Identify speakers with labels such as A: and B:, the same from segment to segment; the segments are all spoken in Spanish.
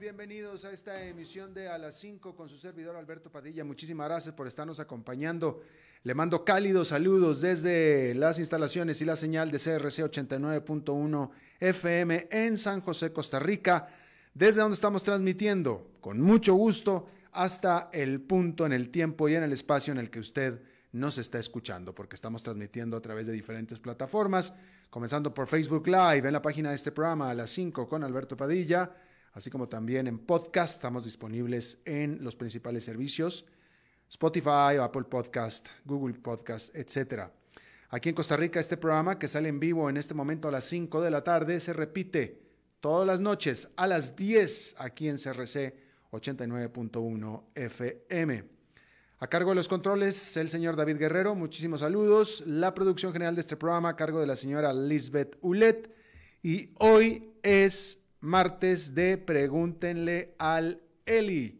A: Bienvenidos a esta emisión de A las 5 con su servidor Alberto Padilla. Muchísimas gracias por estarnos acompañando. Le mando cálidos saludos desde las instalaciones y la señal de CRC 89.1 FM en San José, Costa Rica, desde donde estamos transmitiendo con mucho gusto hasta el punto en el tiempo y en el espacio en el que usted nos está escuchando, porque estamos transmitiendo a través de diferentes plataformas, comenzando por Facebook Live en la página de este programa a las 5 con Alberto Padilla así como también en podcast. Estamos disponibles en los principales servicios, Spotify, Apple Podcast, Google Podcast, etc. Aquí en Costa Rica, este programa que sale en vivo en este momento a las 5 de la tarde se repite todas las noches a las 10 aquí en CRC 89.1 FM. A cargo de los controles, el señor David Guerrero, muchísimos saludos. La producción general de este programa a cargo de la señora Lisbeth Ulet. Y hoy es martes de Pregúntenle al Eli.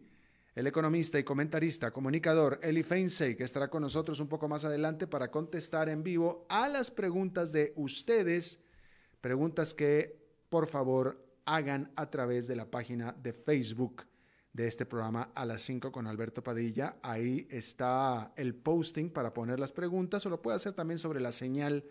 A: El economista y comentarista, comunicador Eli Feinsey, que estará con nosotros un poco más adelante para contestar en vivo a las preguntas de ustedes, preguntas que por favor hagan a través de la página de Facebook de este programa a las 5 con Alberto Padilla. Ahí está el posting para poner las preguntas o lo puede hacer también sobre la señal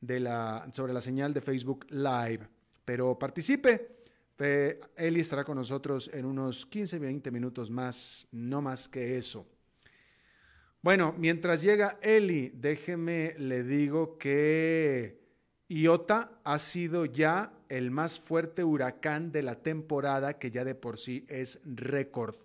A: de la sobre la señal de Facebook Live. Pero participe Eli estará con nosotros en unos 15, 20 minutos más, no más que eso. Bueno, mientras llega Eli, déjeme le digo que Iota ha sido ya el más fuerte huracán de la temporada, que ya de por sí es récord.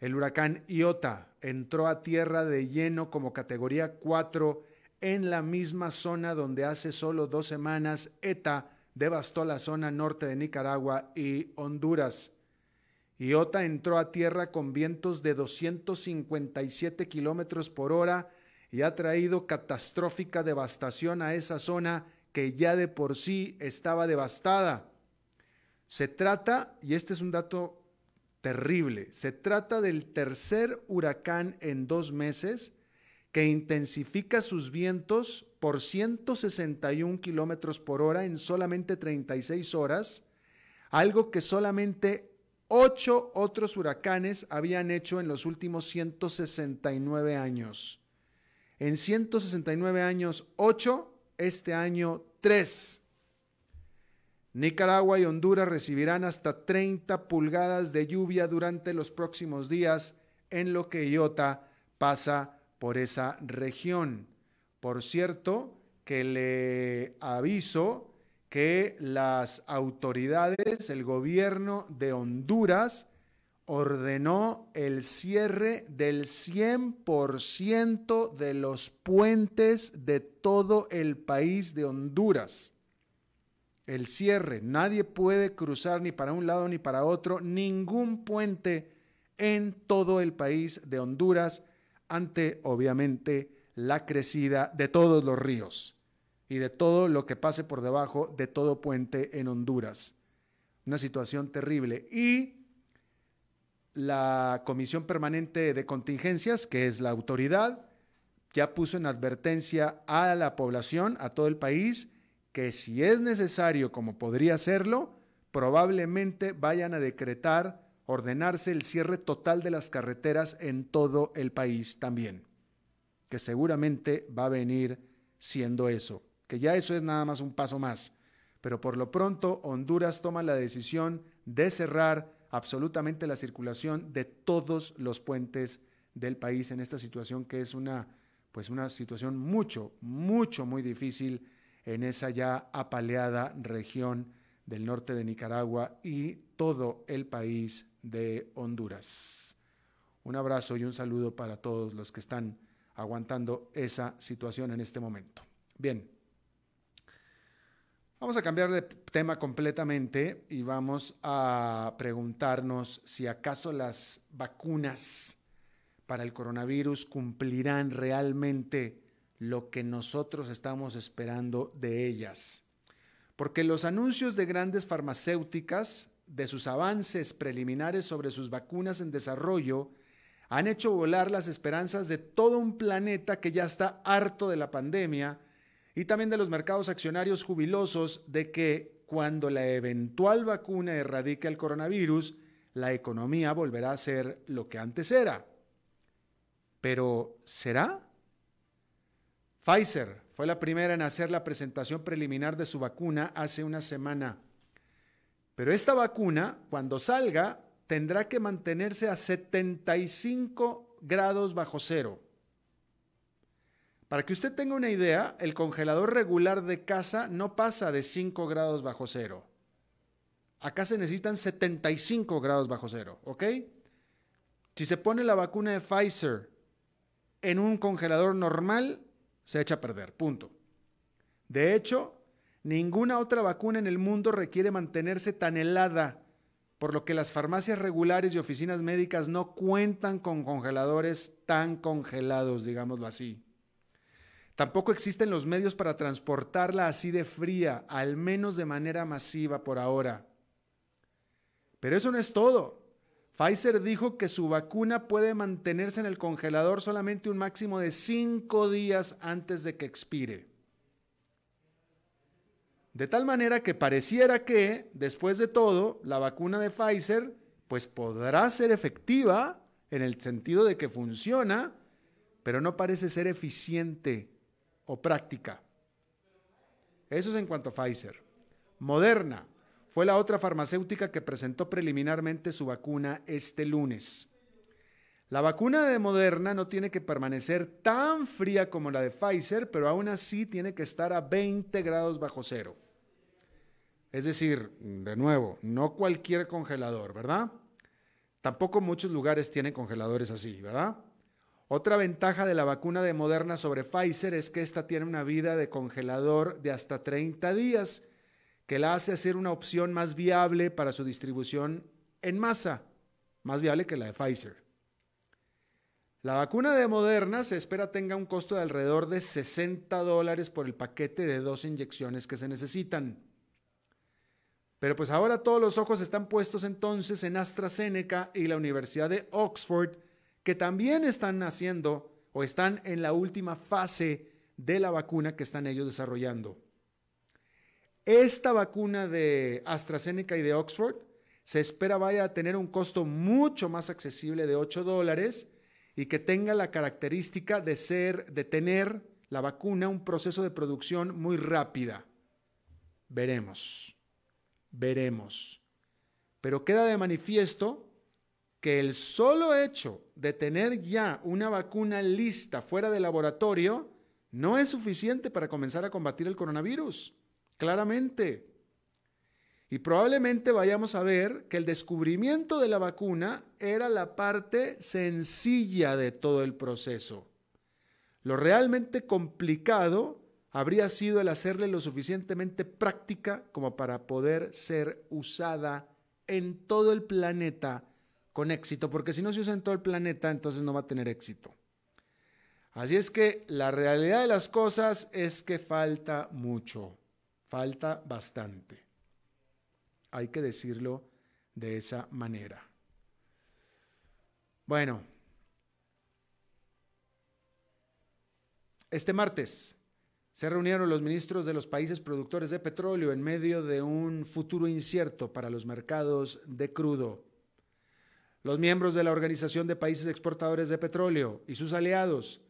A: El huracán Iota entró a tierra de lleno como categoría 4 en la misma zona donde hace solo dos semanas ETA devastó la zona norte de Nicaragua y Honduras. Iota entró a tierra con vientos de 257 kilómetros por hora y ha traído catastrófica devastación a esa zona que ya de por sí estaba devastada. Se trata, y este es un dato terrible, se trata del tercer huracán en dos meses que intensifica sus vientos por 161 kilómetros por hora en solamente 36 horas, algo que solamente ocho otros huracanes habían hecho en los últimos 169 años. En 169 años, 8, este año 3. Nicaragua y Honduras recibirán hasta 30 pulgadas de lluvia durante los próximos días en lo que Iota pasa por esa región. Por cierto, que le aviso que las autoridades, el gobierno de Honduras, ordenó el cierre del 100% de los puentes de todo el país de Honduras. El cierre, nadie puede cruzar ni para un lado ni para otro, ningún puente en todo el país de Honduras ante, obviamente, la crecida de todos los ríos y de todo lo que pase por debajo de todo puente en Honduras. Una situación terrible. Y la Comisión Permanente de Contingencias, que es la autoridad, ya puso en advertencia a la población, a todo el país, que si es necesario, como podría serlo, probablemente vayan a decretar ordenarse el cierre total de las carreteras en todo el país también, que seguramente va a venir siendo eso, que ya eso es nada más un paso más. Pero por lo pronto Honduras toma la decisión de cerrar absolutamente la circulación de todos los puentes del país en esta situación que es una, pues una situación mucho, mucho, muy difícil en esa ya apaleada región del norte de Nicaragua y todo el país de Honduras. Un abrazo y un saludo para todos los que están aguantando esa situación en este momento. Bien, vamos a cambiar de tema completamente y vamos a preguntarnos si acaso las vacunas para el coronavirus cumplirán realmente lo que nosotros estamos esperando de ellas. Porque los anuncios de grandes farmacéuticas de sus avances preliminares sobre sus vacunas en desarrollo han hecho volar las esperanzas de todo un planeta que ya está harto de la pandemia y también de los mercados accionarios jubilosos de que cuando la eventual vacuna erradique el coronavirus, la economía volverá a ser lo que antes era. Pero, ¿será? Pfizer fue la primera en hacer la presentación preliminar de su vacuna hace una semana. Pero esta vacuna, cuando salga, tendrá que mantenerse a 75 grados bajo cero. Para que usted tenga una idea, el congelador regular de casa no pasa de 5 grados bajo cero. Acá se necesitan 75 grados bajo cero, ¿ok? Si se pone la vacuna de Pfizer en un congelador normal, se echa a perder, punto. De hecho, ninguna otra vacuna en el mundo requiere mantenerse tan helada, por lo que las farmacias regulares y oficinas médicas no cuentan con congeladores tan congelados, digámoslo así. Tampoco existen los medios para transportarla así de fría, al menos de manera masiva por ahora. Pero eso no es todo. Pfizer dijo que su vacuna puede mantenerse en el congelador solamente un máximo de cinco días antes de que expire. De tal manera que pareciera que, después de todo, la vacuna de Pfizer pues podrá ser efectiva en el sentido de que funciona, pero no parece ser eficiente o práctica. Eso es en cuanto a Pfizer. Moderna fue la otra farmacéutica que presentó preliminarmente su vacuna este lunes. La vacuna de Moderna no tiene que permanecer tan fría como la de Pfizer, pero aún así tiene que estar a 20 grados bajo cero. Es decir, de nuevo, no cualquier congelador, ¿verdad? Tampoco muchos lugares tienen congeladores así, ¿verdad? Otra ventaja de la vacuna de Moderna sobre Pfizer es que esta tiene una vida de congelador de hasta 30 días que la hace ser una opción más viable para su distribución en masa, más viable que la de Pfizer. La vacuna de Moderna se espera tenga un costo de alrededor de 60 dólares por el paquete de dos inyecciones que se necesitan. Pero pues ahora todos los ojos están puestos entonces en AstraZeneca y la Universidad de Oxford, que también están haciendo o están en la última fase de la vacuna que están ellos desarrollando. Esta vacuna de AstraZeneca y de Oxford se espera vaya a tener un costo mucho más accesible de 8 dólares y que tenga la característica de ser, de tener la vacuna un proceso de producción muy rápida. Veremos, veremos. Pero queda de manifiesto que el solo hecho de tener ya una vacuna lista fuera del laboratorio no es suficiente para comenzar a combatir el coronavirus claramente. Y probablemente vayamos a ver que el descubrimiento de la vacuna era la parte sencilla de todo el proceso. Lo realmente complicado habría sido el hacerle lo suficientemente práctica como para poder ser usada en todo el planeta con éxito, porque si no se usa en todo el planeta, entonces no va a tener éxito. Así es que la realidad de las cosas es que falta mucho. Falta bastante. Hay que decirlo de esa manera. Bueno, este martes se reunieron los ministros de los países productores de petróleo en medio de un futuro incierto para los mercados de crudo. Los miembros de la Organización de Países Exportadores de Petróleo y sus aliados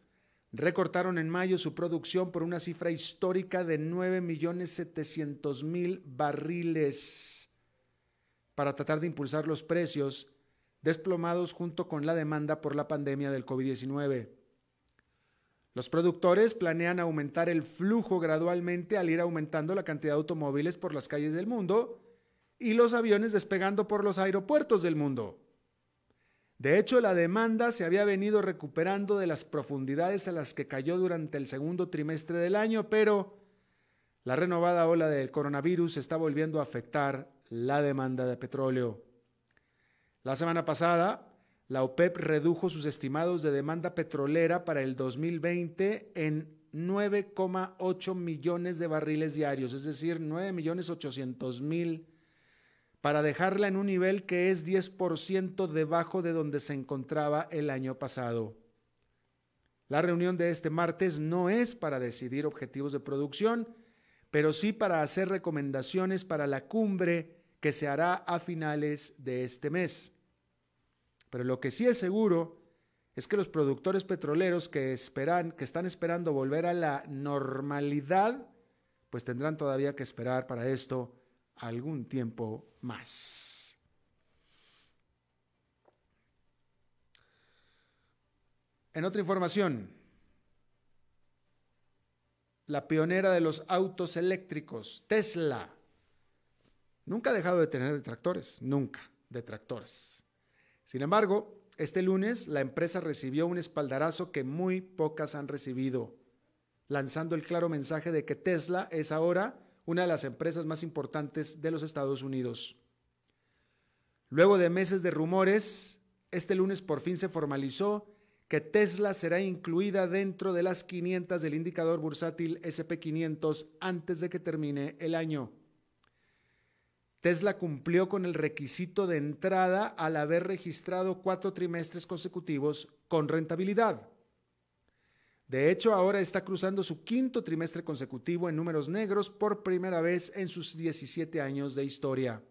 A: recortaron en mayo su producción por una cifra histórica de 9.700.000 barriles para tratar de impulsar los precios desplomados junto con la demanda por la pandemia del COVID-19. Los productores planean aumentar el flujo gradualmente al ir aumentando la cantidad de automóviles por las calles del mundo y los aviones despegando por los aeropuertos del mundo. De hecho, la demanda se había venido recuperando de las profundidades a las que cayó durante el segundo trimestre del año, pero la renovada ola del coronavirus está volviendo a afectar la demanda de petróleo. La semana pasada, la OPEP redujo sus estimados de demanda petrolera para el 2020 en 9,8 millones de barriles diarios, es decir, 9 millones 800 mil, para dejarla en un nivel que es 10% debajo de donde se encontraba el año pasado. La reunión de este martes no es para decidir objetivos de producción, pero sí para hacer recomendaciones para la cumbre que se hará a finales de este mes. Pero lo que sí es seguro es que los productores petroleros que esperan, que están esperando volver a la normalidad, pues tendrán todavía que esperar para esto algún tiempo más. En otra información, la pionera de los autos eléctricos, Tesla, nunca ha dejado de tener detractores, nunca detractores. Sin embargo, este lunes la empresa recibió un espaldarazo que muy pocas han recibido, lanzando el claro mensaje de que Tesla es ahora una de las empresas más importantes de los Estados Unidos. Luego de meses de rumores, este lunes por fin se formalizó que Tesla será incluida dentro de las 500 del indicador bursátil SP500 antes de que termine el año. Tesla cumplió con el requisito de entrada al haber registrado cuatro trimestres consecutivos con rentabilidad. De hecho, ahora está cruzando su quinto trimestre consecutivo en números negros por primera vez en sus 17 años de historia.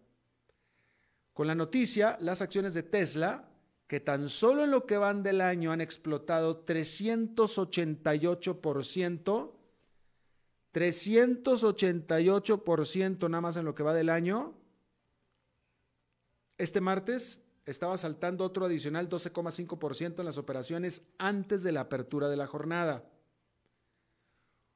A: Con la noticia, las acciones de Tesla, que tan solo en lo que van del año han explotado 388%, 388% nada más en lo que va del año, este martes estaba saltando otro adicional 12,5% en las operaciones antes de la apertura de la jornada.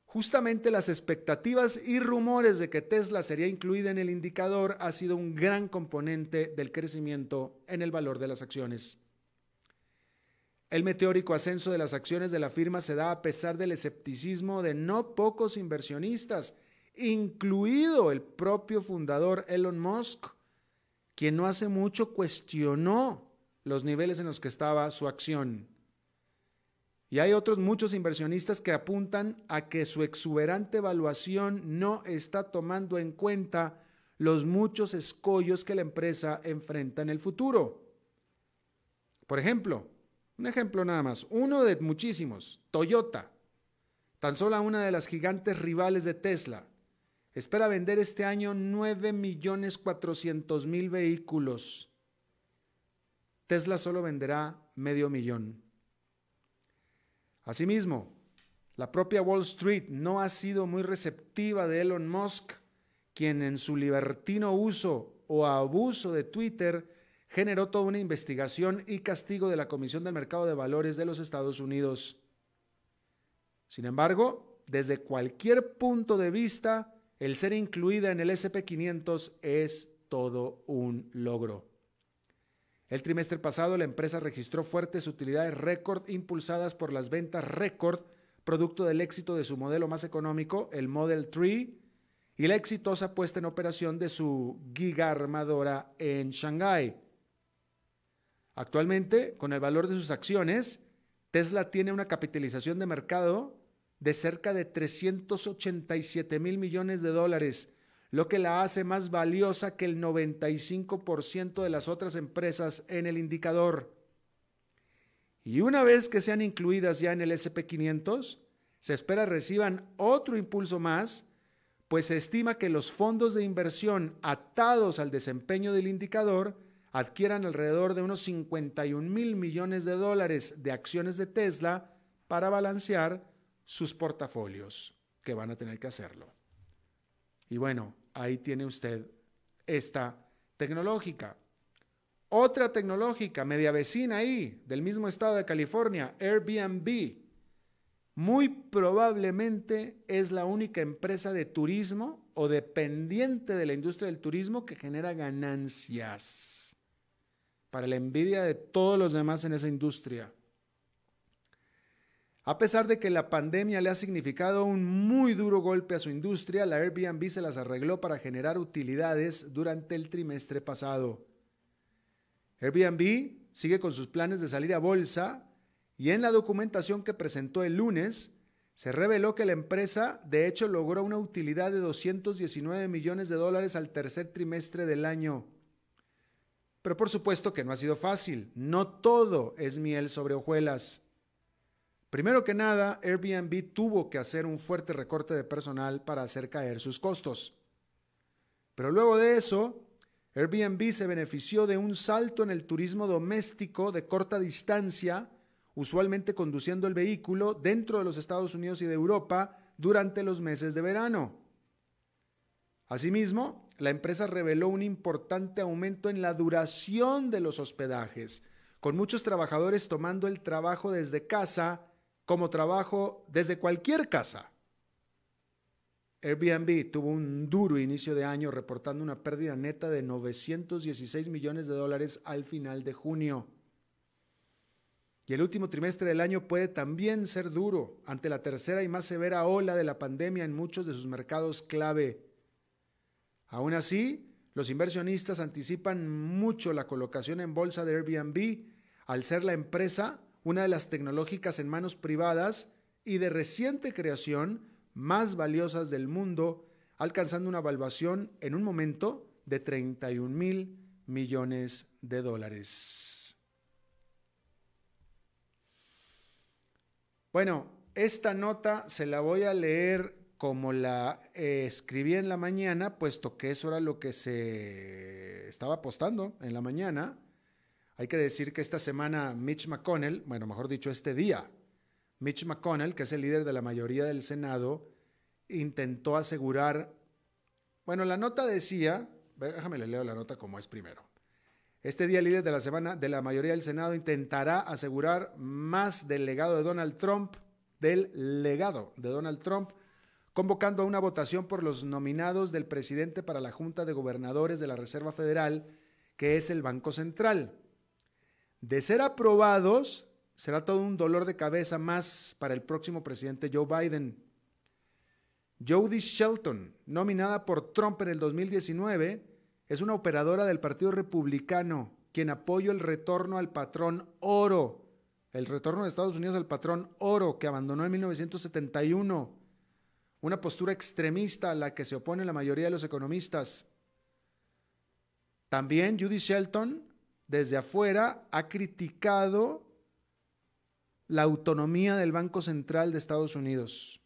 A: Justamente las expectativas y rumores de que Tesla sería incluida en el indicador ha sido un gran componente del crecimiento en el valor de las acciones. El meteórico ascenso de las acciones de la firma se da a pesar del escepticismo de no pocos inversionistas, incluido el propio fundador Elon Musk, quien no hace mucho cuestionó los niveles en los que estaba su acción. Y hay otros muchos inversionistas que apuntan a que su exuberante evaluación no está tomando en cuenta los muchos escollos que la empresa enfrenta en el futuro. Por ejemplo, un ejemplo nada más, uno de muchísimos, Toyota, tan solo una de las gigantes rivales de Tesla, espera vender este año 9 millones 400 mil vehículos. Tesla solo venderá medio millón. Asimismo, la propia Wall Street no ha sido muy receptiva de Elon Musk, quien en su libertino uso o abuso de Twitter generó toda una investigación y castigo de la Comisión del Mercado de Valores de los Estados Unidos. Sin embargo, desde cualquier punto de vista, el ser incluida en el SP500 es todo un logro. El trimestre pasado la empresa registró fuertes utilidades récord impulsadas por las ventas récord, producto del éxito de su modelo más económico, el Model 3, y la exitosa puesta en operación de su giga armadora en Shanghái. Actualmente, con el valor de sus acciones, Tesla tiene una capitalización de mercado de cerca de 387 mil millones de dólares, lo que la hace más valiosa que el 95% de las otras empresas en el indicador. Y una vez que sean incluidas ya en el SP500, se espera reciban otro impulso más, pues se estima que los fondos de inversión atados al desempeño del indicador adquieran alrededor de unos 51 mil millones de dólares de acciones de Tesla para balancear sus portafolios, que van a tener que hacerlo. Y bueno, ahí tiene usted esta tecnológica. Otra tecnológica, media vecina ahí, del mismo estado de California, Airbnb, muy probablemente es la única empresa de turismo o dependiente de la industria del turismo que genera ganancias para la envidia de todos los demás en esa industria. A pesar de que la pandemia le ha significado un muy duro golpe a su industria, la Airbnb se las arregló para generar utilidades durante el trimestre pasado. Airbnb sigue con sus planes de salir a bolsa y en la documentación que presentó el lunes se reveló que la empresa de hecho logró una utilidad de 219 millones de dólares al tercer trimestre del año. Pero por supuesto que no ha sido fácil, no todo es miel sobre hojuelas. Primero que nada, Airbnb tuvo que hacer un fuerte recorte de personal para hacer caer sus costos. Pero luego de eso, Airbnb se benefició de un salto en el turismo doméstico de corta distancia, usualmente conduciendo el vehículo dentro de los Estados Unidos y de Europa durante los meses de verano. Asimismo, la empresa reveló un importante aumento en la duración de los hospedajes, con muchos trabajadores tomando el trabajo desde casa como trabajo desde cualquier casa. Airbnb tuvo un duro inicio de año reportando una pérdida neta de 916 millones de dólares al final de junio. Y el último trimestre del año puede también ser duro ante la tercera y más severa ola de la pandemia en muchos de sus mercados clave. Aún así, los inversionistas anticipan mucho la colocación en bolsa de Airbnb al ser la empresa una de las tecnológicas en manos privadas y de reciente creación más valiosas del mundo, alcanzando una evaluación en un momento de 31 mil millones de dólares. Bueno, esta nota se la voy a leer como la eh, escribí en la mañana, puesto que eso era lo que se estaba apostando en la mañana. Hay que decir que esta semana Mitch McConnell, bueno, mejor dicho, este día, Mitch McConnell, que es el líder de la mayoría del Senado, intentó asegurar, bueno, la nota decía, déjame le leo la nota como es primero. Este día el líder de la semana de la mayoría del Senado intentará asegurar más del legado de Donald Trump, del legado de Donald Trump, convocando a una votación por los nominados del presidente para la Junta de Gobernadores de la Reserva Federal, que es el Banco Central. De ser aprobados, será todo un dolor de cabeza más para el próximo presidente Joe Biden. Jody Shelton, nominada por Trump en el 2019, es una operadora del Partido Republicano, quien apoyó el retorno al patrón oro, el retorno de Estados Unidos al patrón oro que abandonó en 1971, una postura extremista a la que se opone la mayoría de los economistas. También Judy Shelton desde afuera ha criticado la autonomía del Banco Central de Estados Unidos.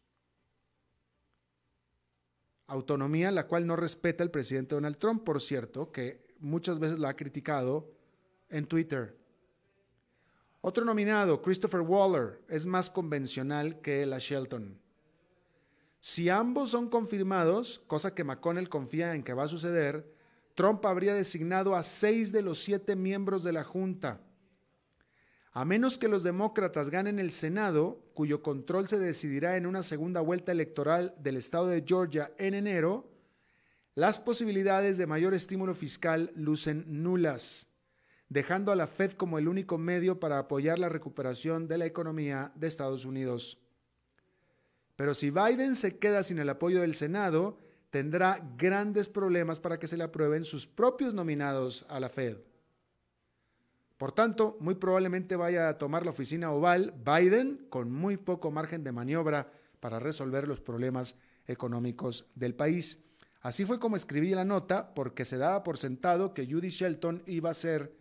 A: Autonomía la cual no respeta el presidente Donald Trump, por cierto, que muchas veces la ha criticado en Twitter. Otro nominado, Christopher Waller, es más convencional que la Shelton. Si ambos son confirmados, cosa que McConnell confía en que va a suceder, Trump habría designado a seis de los siete miembros de la Junta. A menos que los demócratas ganen el Senado, cuyo control se decidirá en una segunda vuelta electoral del estado de Georgia en enero, las posibilidades de mayor estímulo fiscal lucen nulas, dejando a la Fed como el único medio para apoyar la recuperación de la economía de Estados Unidos. Pero si Biden se queda sin el apoyo del Senado, tendrá grandes problemas para que se le aprueben sus propios nominados a la Fed. Por tanto, muy probablemente vaya a tomar la oficina oval Biden con muy poco margen de maniobra para resolver los problemas económicos del país. Así fue como escribí la nota porque se daba por sentado que Judy Shelton iba a ser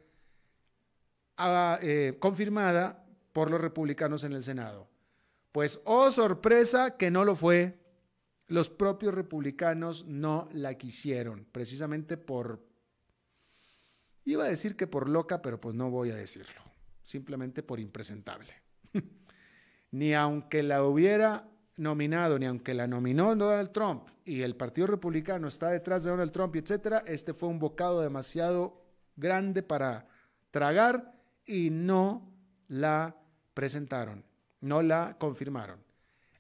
A: ah, eh, confirmada por los republicanos en el Senado. Pues, oh sorpresa, que no lo fue los propios republicanos no la quisieron, precisamente por, iba a decir que por loca, pero pues no voy a decirlo, simplemente por impresentable. ni aunque la hubiera nominado, ni aunque la nominó Donald Trump y el Partido Republicano está detrás de Donald Trump, etcétera, este fue un bocado demasiado grande para tragar y no la presentaron, no la confirmaron.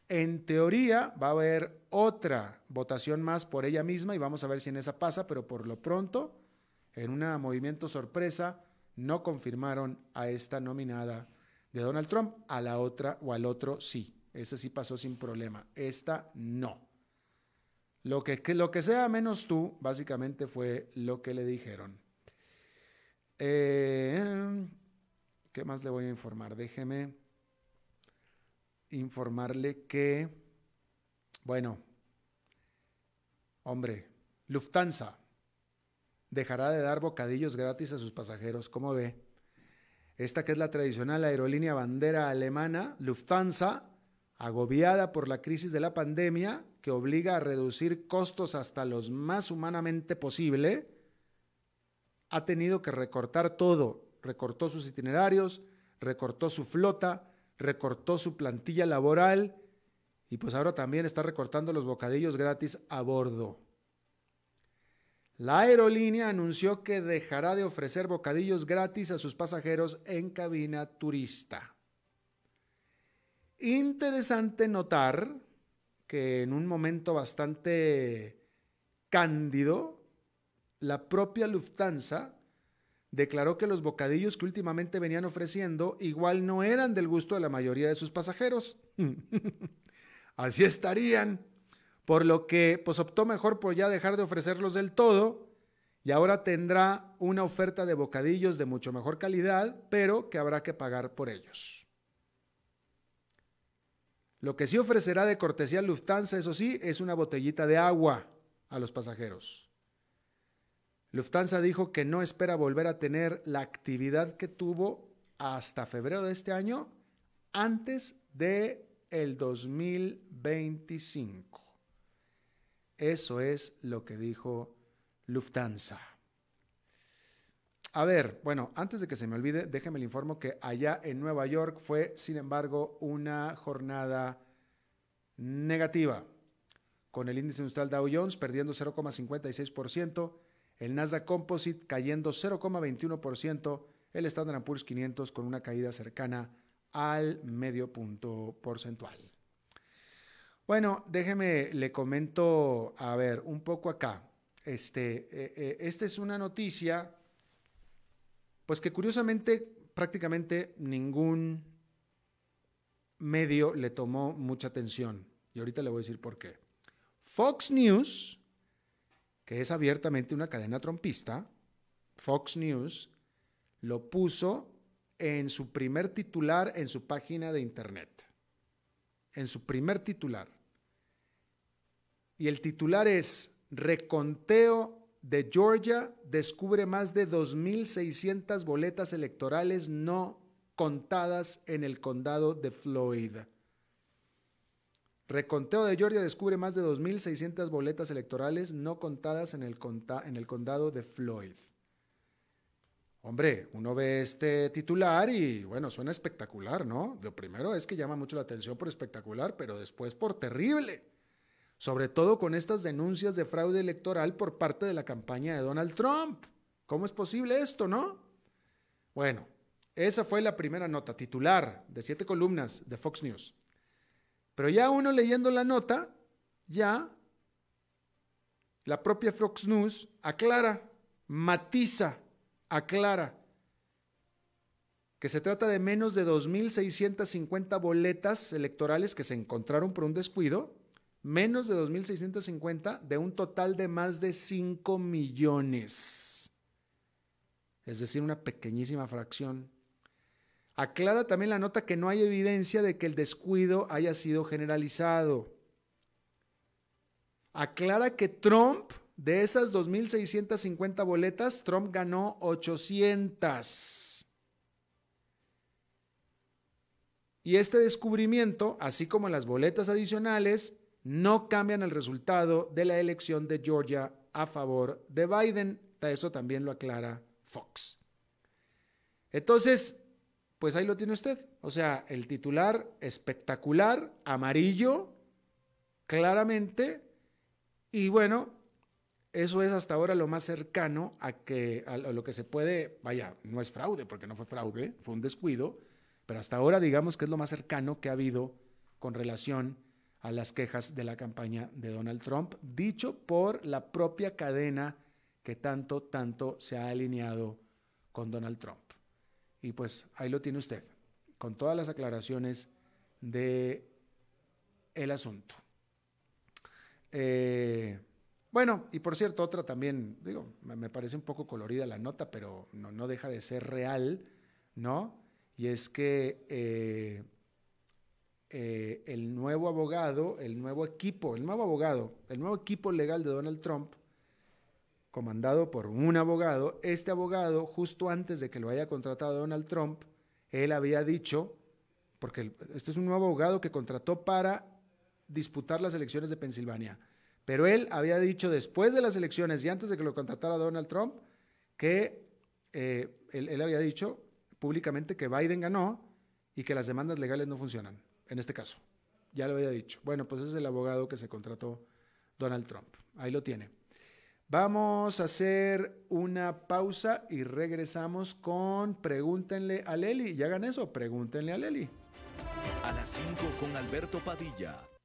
A: En teoría va a haber otra votación más por ella misma y vamos a ver si en esa pasa, pero por lo pronto, en un movimiento sorpresa, no confirmaron a esta nominada de Donald Trump, a la otra o al otro sí. Ese sí pasó sin problema. Esta no. Lo que, lo que sea menos tú, básicamente fue lo que le dijeron. Eh, ¿Qué más le voy a informar? Déjeme informarle que, bueno, hombre, Lufthansa dejará de dar bocadillos gratis a sus pasajeros. ¿Cómo ve? Esta que es la tradicional aerolínea bandera alemana, Lufthansa, agobiada por la crisis de la pandemia, que obliga a reducir costos hasta los más humanamente posible, ha tenido que recortar todo. Recortó sus itinerarios, recortó su flota, recortó su plantilla laboral y pues ahora también está recortando los bocadillos gratis a bordo. La aerolínea anunció que dejará de ofrecer bocadillos gratis a sus pasajeros en cabina turista. Interesante notar que en un momento bastante cándido, la propia Lufthansa declaró que los bocadillos que últimamente venían ofreciendo igual no eran del gusto de la mayoría de sus pasajeros. Así estarían. Por lo que pues optó mejor por ya dejar de ofrecerlos del todo y ahora tendrá una oferta de bocadillos de mucho mejor calidad, pero que habrá que pagar por ellos. Lo que sí ofrecerá de cortesía Lufthansa, eso sí, es una botellita de agua a los pasajeros. Lufthansa dijo que no espera volver a tener la actividad que tuvo hasta febrero de este año antes de el 2025. Eso es lo que dijo Lufthansa. A ver, bueno, antes de que se me olvide, déjeme le informo que allá en Nueva York fue, sin embargo, una jornada negativa, con el índice industrial Dow Jones perdiendo 0,56%, el Nasdaq Composite cayendo 0,21%, el Standard Poor's 500 con una caída cercana al medio punto porcentual. Bueno, déjeme, le comento, a ver, un poco acá. Este, eh, eh, esta es una noticia, pues que curiosamente prácticamente ningún medio le tomó mucha atención. Y ahorita le voy a decir por qué. Fox News que es abiertamente una cadena trompista, Fox News, lo puso en su primer titular en su página de internet. En su primer titular. Y el titular es Reconteo de Georgia descubre más de 2.600 boletas electorales no contadas en el condado de Floyd. Reconteo de Georgia descubre más de 2.600 boletas electorales no contadas en el, en el condado de Floyd. Hombre, uno ve este titular y bueno, suena espectacular, ¿no? Lo primero es que llama mucho la atención por espectacular, pero después por terrible. Sobre todo con estas denuncias de fraude electoral por parte de la campaña de Donald Trump. ¿Cómo es posible esto, no? Bueno, esa fue la primera nota titular de siete columnas de Fox News. Pero ya uno leyendo la nota, ya la propia Fox News aclara, matiza, aclara que se trata de menos de 2.650 boletas electorales que se encontraron por un descuido, menos de 2.650 de un total de más de 5 millones. Es decir, una pequeñísima fracción. Aclara también la nota que no hay evidencia de que el descuido haya sido generalizado. Aclara que Trump, de esas 2.650 boletas, Trump ganó 800. Y este descubrimiento, así como las boletas adicionales, no cambian el resultado de la elección de Georgia a favor de Biden. Eso también lo aclara Fox. Entonces, pues ahí lo tiene usted. O sea, el titular espectacular, amarillo, claramente, y bueno, eso es hasta ahora lo más cercano a, que, a lo que se puede, vaya, no es fraude, porque no fue fraude, fue un descuido, pero hasta ahora digamos que es lo más cercano que ha habido con relación a las quejas de la campaña de Donald Trump, dicho por la propia cadena que tanto, tanto se ha alineado con Donald Trump. Y pues ahí lo tiene usted, con todas las aclaraciones de el asunto. Eh, bueno, y por cierto, otra también, digo, me parece un poco colorida la nota, pero no, deja de ser real, ¿no? Y es que eh, eh, el nuevo abogado, el nuevo equipo, el nuevo abogado, el nuevo equipo legal de Donald Trump, comandado por un abogado, este abogado, justo antes de que lo haya contratado Donald Trump, él había dicho, porque este es un nuevo abogado que contrató para disputar las elecciones de Pensilvania, pero él había dicho después de las elecciones y antes de que lo contratara Donald Trump, que eh, él había dicho públicamente que Biden ganó y que las demandas legales no funcionan en este caso. Ya lo había dicho. Bueno, pues es el abogado que se contrató Donald Trump. Ahí lo tiene. Vamos a hacer una pausa y regresamos con Pregúntenle a Leli. Y hagan eso, pregúntenle a Leli.
B: A las 5 con Alberto Padilla,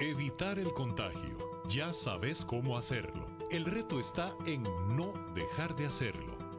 C: Evitar el contagio. Ya sabes cómo hacerlo. El reto está en no dejar de hacerlo.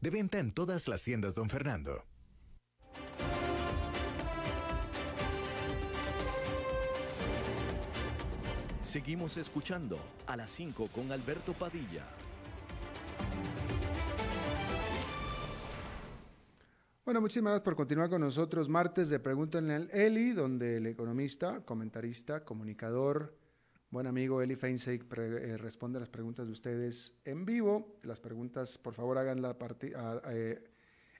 D: De venta en todas las tiendas, don Fernando.
B: Seguimos escuchando a las 5 con Alberto Padilla.
A: Bueno, muchísimas gracias por continuar con nosotros. Martes de Pregúntenle al Eli, donde el economista, comentarista, comunicador, Buen amigo Eli Feinseig eh, responde a las preguntas de ustedes en vivo. Las preguntas, por favor, hagan la eh,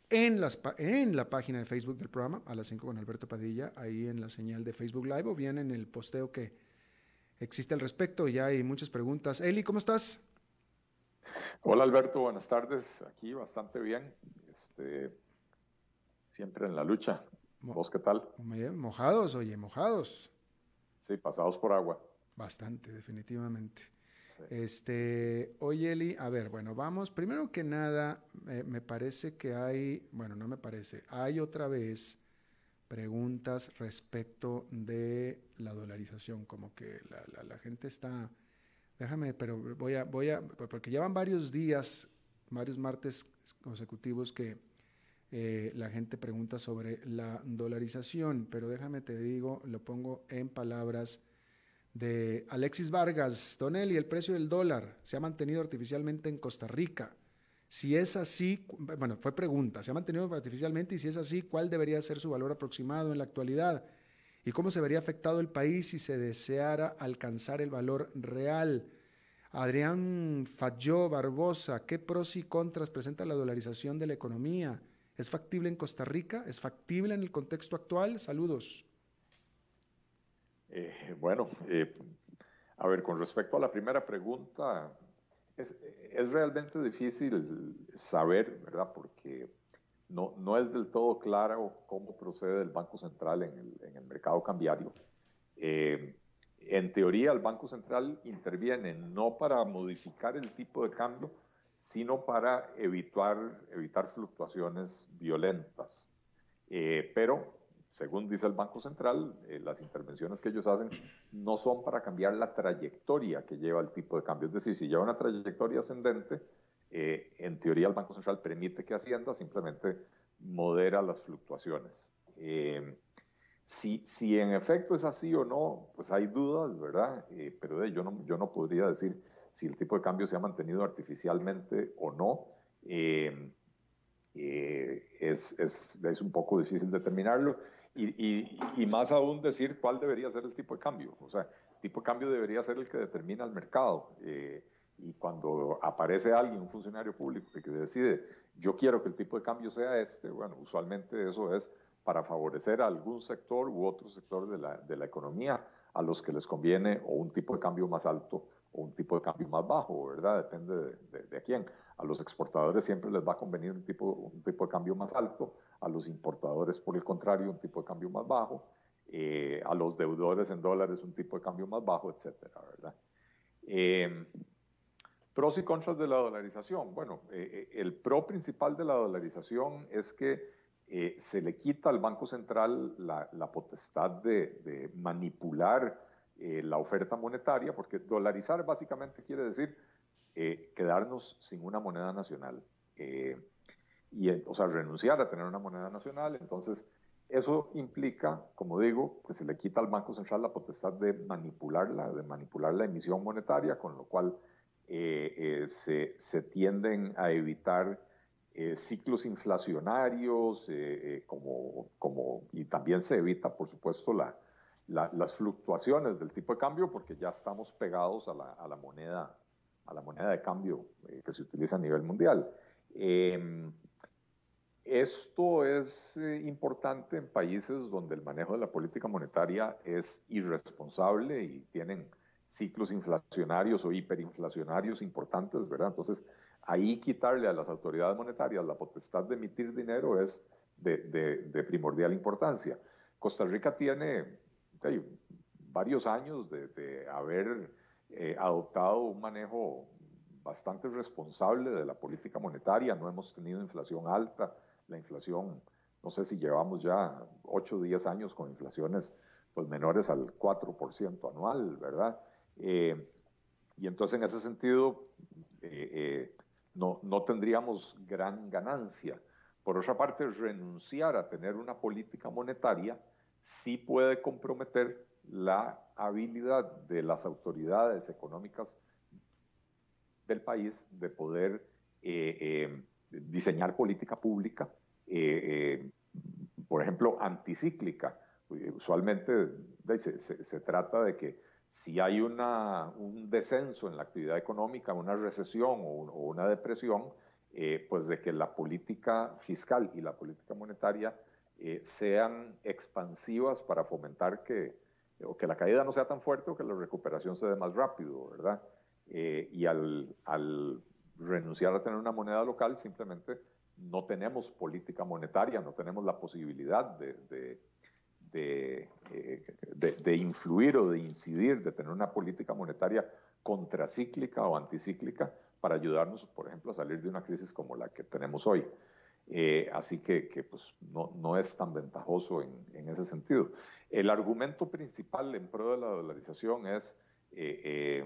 A: en, las, en la página de Facebook del programa, a las 5 con Alberto Padilla, ahí en la señal de Facebook Live o bien en el posteo que existe al respecto. Ya hay muchas preguntas. Eli, ¿cómo estás?
E: Hola Alberto, buenas tardes. Aquí bastante bien. Este, siempre en la lucha. ¿Vos qué tal?
A: Mojados, oye, mojados.
E: Sí, pasados por agua.
A: Bastante, definitivamente. Este, oye Eli, a ver, bueno, vamos. Primero que nada, me parece que hay, bueno, no me parece, hay otra vez preguntas respecto de la dolarización, como que la, gente está, déjame, pero voy a, voy a, porque llevan varios días, varios martes consecutivos que Eh, la gente pregunta sobre la dolarización, pero déjame te digo, lo pongo en palabras de Alexis Vargas. Donel, y el precio del dólar se ha mantenido artificialmente en Costa Rica. Si es así, bueno, fue pregunta, ¿se ha mantenido artificialmente? Y si es así, ¿cuál debería ser su valor aproximado en la actualidad? ¿Y cómo se vería afectado el país si se deseara alcanzar el valor real? Adrián Falló Barbosa, ¿qué pros y contras presenta la dolarización de la economía? ¿Es factible en Costa Rica? ¿Es factible en el contexto actual? Saludos.
E: Eh, bueno, eh, a ver, con respecto a la primera pregunta, es, realmente difícil saber, ¿verdad? Porque no, no es del todo claro cómo procede el Banco Central en el, mercado cambiario. Eh, en teoría, el Banco Central interviene no para modificar el tipo de cambio, sino para evitar, evitar fluctuaciones violentas. Eh, pero según dice el Banco Central, eh, las intervenciones que ellos hacen no son para cambiar la trayectoria que lleva el tipo de cambio. Es decir, si lleva una trayectoria ascendente, eh, en teoría el Banco Central permite que Hacienda simplemente modera las fluctuaciones. Eh, si, si, en efecto es así o no, pues hay dudas, ¿verdad? pero yo, no, yo no podría decir si el tipo de cambio se ha mantenido artificialmente o no. es, es, es, un poco difícil determinarlo y, más aún decir cuál debería ser el tipo de cambio. O sea, el tipo de cambio debería ser el que determina el mercado. Eh, y cuando aparece alguien, un funcionario público, que decide, yo quiero que el tipo de cambio sea este, bueno, usualmente eso es para favorecer a algún sector u otro sector de la, de la economía a los que les conviene o un tipo de cambio más alto o un tipo de cambio más bajo, ¿verdad? Depende de, de, de, quién. A los exportadores siempre les va a convenir un tipo, un tipo de cambio más alto, a los importadores, por el contrario, un tipo de cambio más bajo, eh, a los deudores en dólares un tipo de cambio más bajo, etcétera, ¿verdad? Em, pros y contras de la dolarización. Bueno, eh, eh, el pro principal de la dolarización es que se le quita al Banco Central la, potestad de, de manipular la oferta monetaria, porque dolarizar básicamente quiere decir quedarnos sin una moneda nacional y, o sea, renunciar a tener una moneda nacional. Entonces, eso implica, como digo, que se le quita al Banco Central la potestad de manipularla, de manipular la emisión monetaria, con lo cual eh, eh, se, se, tienden a evitar eh, ciclos inflacionarios, como, como, y también se evita, por supuesto, la, las fluctuaciones del tipo de cambio, porque ya estamos pegados a la, a la moneda, a la moneda de cambio que se utiliza a nivel mundial. Em, esto es eh, importante en países donde el manejo de la política monetaria es irresponsable y tienen ciclos inflacionarios o hiperinflacionarios importantes, ¿verdad? Entonces, ahí quitarle a las autoridades monetarias la potestad de emitir dinero es de, primordial importancia. Costa Rica tiene varios años de, haber eh, adoptado un manejo bastante responsable de la política monetaria, no hemos tenido inflación alta, la inflación, no sé si llevamos ya 8 o 10 años con inflaciones pues menores al 4% anual, ¿verdad? Eh, y entonces en ese sentido eh, eh, no, no tendríamos gran ganancia. Por otra parte, renunciar a tener una política monetaria sí puede comprometer la habilidad de las autoridades económicas del país de poder diseñar política pública eh, eh, por ejemplo, anticíclica. Usualmente se, trata de que si hay una, un descenso en la actividad económica, una recesión o, una depresión, eh, pues de que la política fiscal y la política monetaria sean expansivas para fomentar que, o que la caída no sea tan fuerte o que la recuperación se dé más rápido, ¿verdad? y al, al renunciar a tener una moneda local, simplemente no tenemos política monetaria, no tenemos la posibilidad de, de, eh, influir o de incidir, de tener una política monetaria contracíclica o anticíclica para ayudarnos, por ejemplo, a salir de una crisis como la que tenemos hoy. Eh, así que, pues, no, es tan ventajoso en, ese sentido. El argumento principal en pro de la dolarización es eh,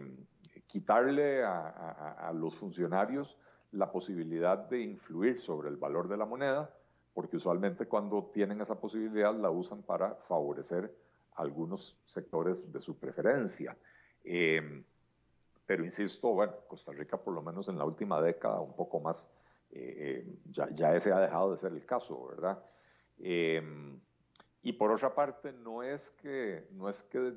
E: quitarle a, los funcionarios la posibilidad de influir sobre el valor de la moneda, porque usualmente cuando tienen esa posibilidad la usan para favorecer algunos sectores de su preferencia. Em, pero insisto, bueno, Costa Rica por lo menos en la última década, un poco más, eh, eh, ya, ya, ese ha dejado de ser el caso, ¿verdad? Em, y por otra parte, no es, que, no, es que,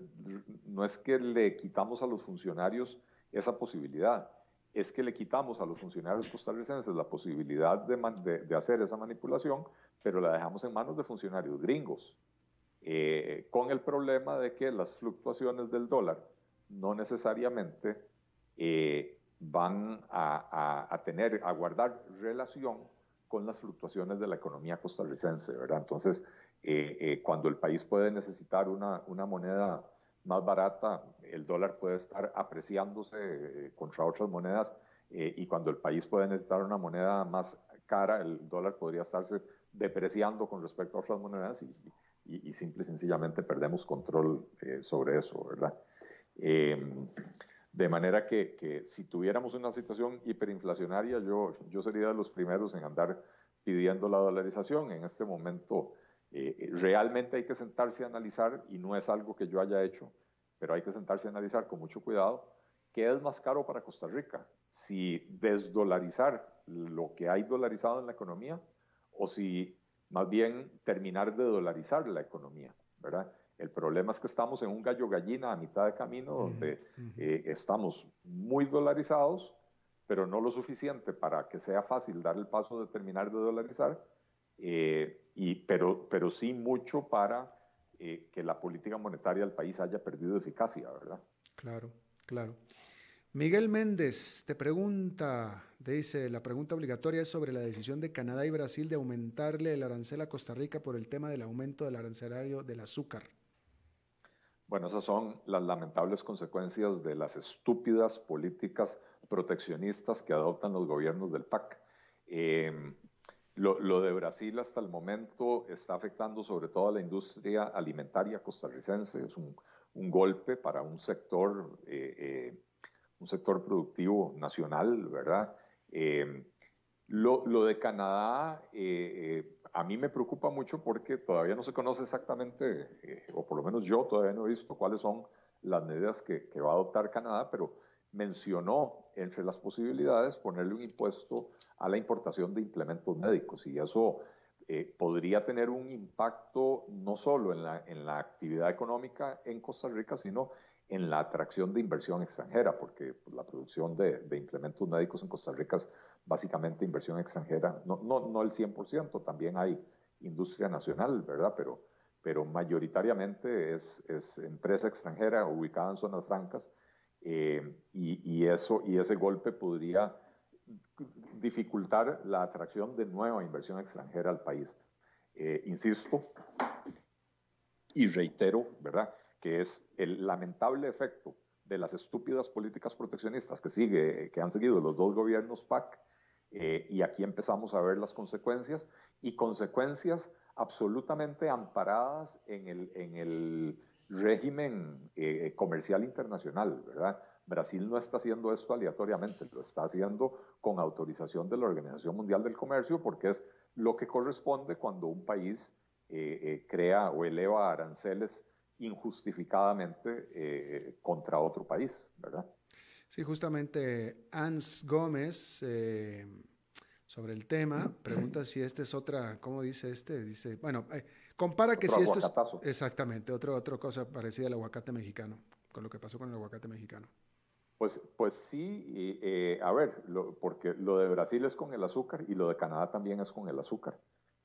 E: no es que le quitamos a los funcionarios esa posibilidad, es que le quitamos a los funcionarios costarricenses la posibilidad de, de, hacer esa manipulación, pero la dejamos en manos de funcionarios gringos, eh, con el problema de que las fluctuaciones del dólar no necesariamente eh, van a, tener, a guardar relación con las fluctuaciones de la economía costarricense, ¿verdad? Entonces, eh, eh, cuando el país puede necesitar una, una, moneda más barata, el dólar puede estar apreciándose contra otras monedas y cuando el país puede necesitar una moneda más cara, el dólar podría estarse depreciando con respecto a otras monedas y, y, y simple y sencillamente perdemos control sobre eso, ¿verdad? De manera que, que, si tuviéramos una situación hiperinflacionaria, yo, yo sería de los primeros en andar pidiendo la dolarización. En este momento eh, eh, realmente hay que sentarse a analizar, y no es algo que yo haya hecho, pero hay que sentarse a analizar con mucho cuidado, qué es más caro para Costa Rica, si desdolarizar lo que hay dolarizado en la economía o si más bien terminar de dolarizar la economía, ¿verdad? El problema es que estamos en un gallo gallina a mitad de camino donde eh, estamos muy dolarizados, pero no lo suficiente para que sea fácil dar el paso de terminar de dolarizar, eh, y, pero, pero sí mucho para eh, que la política monetaria del país haya perdido eficacia, ¿verdad?
A: Claro, claro. Miguel Méndez te pregunta, dice, la pregunta obligatoria es sobre la decisión de Canadá y Brasil de aumentarle el arancel a Costa Rica por el tema del aumento del arancelario del azúcar.
E: Bueno, esas son las lamentables consecuencias de las estúpidas políticas proteccionistas que adoptan los gobiernos del PAC. Em, lo, de Brasil hasta el momento está afectando sobre todo a la industria alimentaria costarricense. Es un, golpe para un sector, eh, eh, un sector productivo nacional, ¿verdad? Em, lo, de Canadá, eh, a mí me preocupa mucho porque todavía no se conoce exactamente, o por lo menos yo todavía no he visto cuáles son las medidas que, va a adoptar Canadá, pero mencionó entre las posibilidades ponerle un impuesto a la importación de implementos médicos y eso eh, podría tener un impacto no solo en la, en la actividad económica en Costa Rica, sino en la atracción de inversión extranjera, porque la producción de, de, implementos médicos en Costa Rica es básicamente inversión extranjera, no, no, no el 100%, también hay industria nacional, ¿verdad? Pero, pero mayoritariamente es, es empresa extranjera ubicada en zonas francas eh, y, y, eso, y ese golpe podría dificultar la atracción de nueva inversión extranjera al país. Eh, insisto y reitero, ¿verdad? que es el lamentable efecto de las estúpidas políticas proteccionistas que, sigue, que han seguido los dos gobiernos PAC, eh, y aquí empezamos a ver las consecuencias, y consecuencias absolutamente amparadas en el, en el régimen eh, comercial internacional, ¿verdad? Brasil no está haciendo esto aleatoriamente, lo está haciendo con autorización de la Organización Mundial del Comercio, porque es lo que corresponde cuando un país eh, crea o eleva aranceles injustificadamente eh, contra otro país, ¿verdad?
A: Sí, justamente Hans Gómez, eh, sobre el tema, pregunta si este es otra, ¿cómo dice este? Dice, bueno, eh, compara que si esto es... Exactamente, otra, otra cosa parecida al aguacate mexicano, con lo que pasó con el aguacate mexicano.
E: Pues, pues sí, a ver, porque lo de Brasil es con el azúcar y lo de Canadá también es con el azúcar.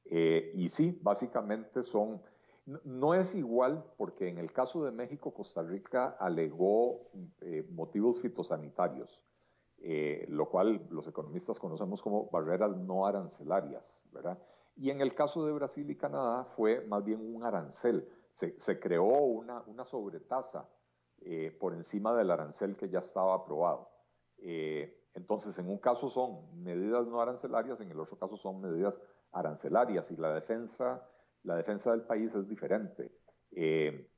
E: y sí, básicamente son no es igual porque en el caso de México, Costa Rica alegó eh, motivos fitosanitarios, eh, lo cual los economistas conocemos como barreras no arancelarias, ¿verdad? Y en el caso de Brasil y Canadá fue más bien un arancel. Se, creó una, una sobretasa eh, por encima del arancel que ya estaba aprobado. entonces, en un caso son medidas no arancelarias, en el otro caso son medidas arancelarias y la defensa la defensa del país es diferente. Eh,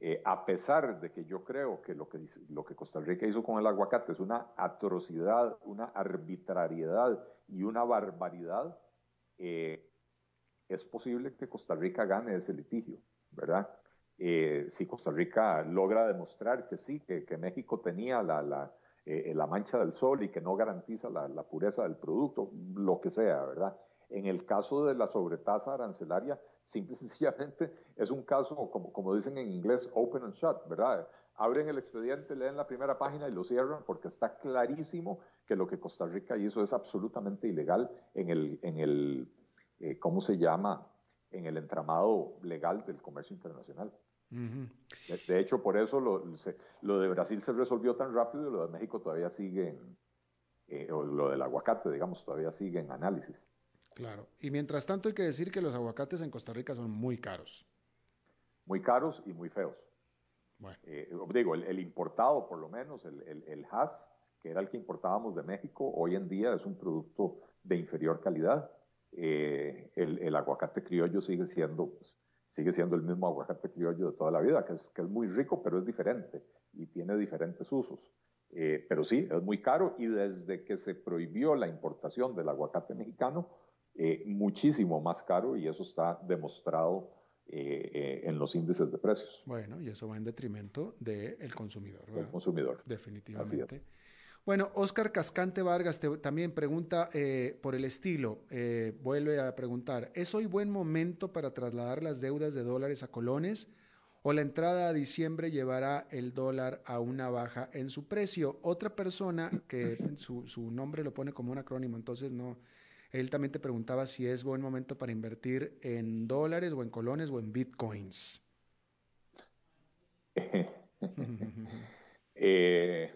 E: eh, a pesar de que yo creo que lo, que Costa Rica hizo con el aguacate es una atrocidad, una arbitrariedad y una barbaridad, eh, es posible que Costa Rica gane ese litigio, ¿verdad? Eh, si Costa Rica logra demostrar que sí, que, México tenía la, mancha del sol y que no garantiza la, la, pureza del producto, lo que sea, ¿verdad? En el caso de la sobretasa arancelaria, simple y sencillamente es un caso, como, como dicen en inglés, open and shut, ¿verdad? Abren el expediente, leen la primera página y lo cierran porque está clarísimo que lo que Costa Rica hizo es absolutamente ilegal en el, en el eh, ¿cómo se llama? En el entramado legal del comercio internacional. de, hecho, por eso lo, lo, de Brasil se resolvió tan rápido y lo de México todavía sigue, en, eh, o lo del aguacate, digamos, todavía sigue en análisis.
A: Claro. Y mientras tanto hay que decir que los aguacates en Costa Rica son muy caros.
E: Muy caros y muy feos. Bueno. Eh, digo, el, importado por lo menos, el, el, el Haas, que era el que importábamos de México, hoy en día es un producto de inferior calidad. Eh, el, aguacate criollo sigue siendo, pues, sigue siendo el mismo aguacate criollo de toda la vida, que es, que es muy rico, pero es diferente y tiene diferentes usos. Eh, pero sí, es muy caro y desde que se prohibió la importación del aguacate mexicano, eh, muchísimo más caro y eso está demostrado en los índices de precios.
A: Bueno, y eso va en detrimento del consumidor.
E: Del consumidor.
A: Definitivamente. Bueno, Oscar Cascante Vargas también pregunta eh, por el estilo, eh, vuelve a preguntar, ¿es hoy buen momento para trasladar las deudas de dólares a colones o la entrada a diciembre llevará el dólar a una baja en su precio? Otra persona que su, nombre lo pone como un acrónimo, entonces no, él también te preguntaba si es buen momento para invertir en dólares o en colones o en bitcoins.
E: eh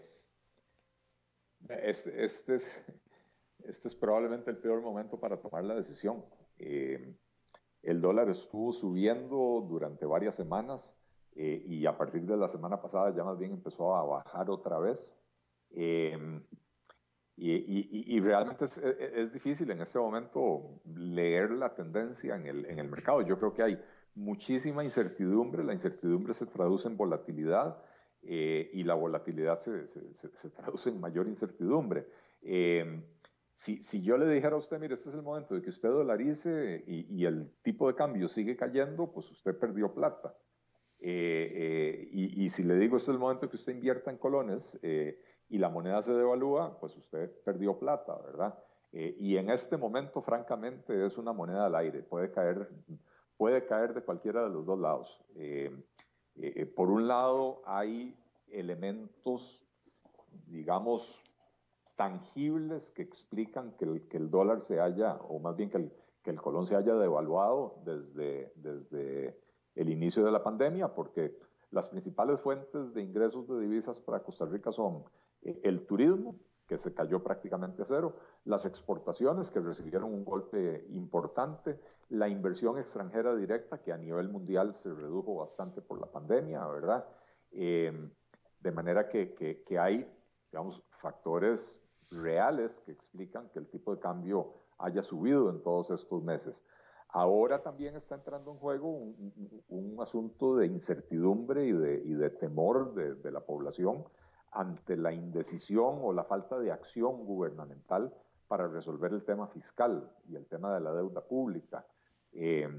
E: este, este, es, probablemente el peor momento para tomar la decisión. Eh, el dólar estuvo subiendo durante varias semanas eh, y a partir de la semana pasada ya más bien empezó a bajar otra vez. Eh, y, y, realmente es, es, difícil en este momento leer la tendencia en el, en el mercado. Yo creo que hay muchísima incertidumbre, la incertidumbre se traduce en volatilidad eh, y la volatilidad se, se, traduce en mayor incertidumbre. Eh, si, si, yo le dijera a usted, mire, este es el momento de que usted dolarice y, y el tipo de cambio sigue cayendo, pues usted perdió plata. Eh, y, y, si le digo, este es el momento de que usted invierta en colones y la moneda se devalúa, pues usted perdió plata, ¿verdad? y en este momento, francamente, es una moneda al aire, puede caer, puede caer de cualquiera de los dos lados. Eh, eh, por un lado, hay elementos, digamos, tangibles que explican que el, que el dólar se haya, o más bien que el, que el, colón se haya devaluado desde, desde el inicio de la pandemia, porque las principales fuentes de ingresos de divisas para Costa Rica son eh, el turismo, que se cayó prácticamente a cero, las exportaciones que recibieron un golpe importante, la inversión extranjera directa que a nivel mundial se redujo bastante por la pandemia, ¿verdad? Em, de manera que, que, hay, digamos, factores reales que explican que el tipo de cambio haya subido en todos estos meses. Ahora también está entrando en juego un, un, asunto de incertidumbre y de, y de temor de la población ante la indecisión o la falta de acción gubernamental para resolver el tema fiscal y el tema de la deuda pública. Eh,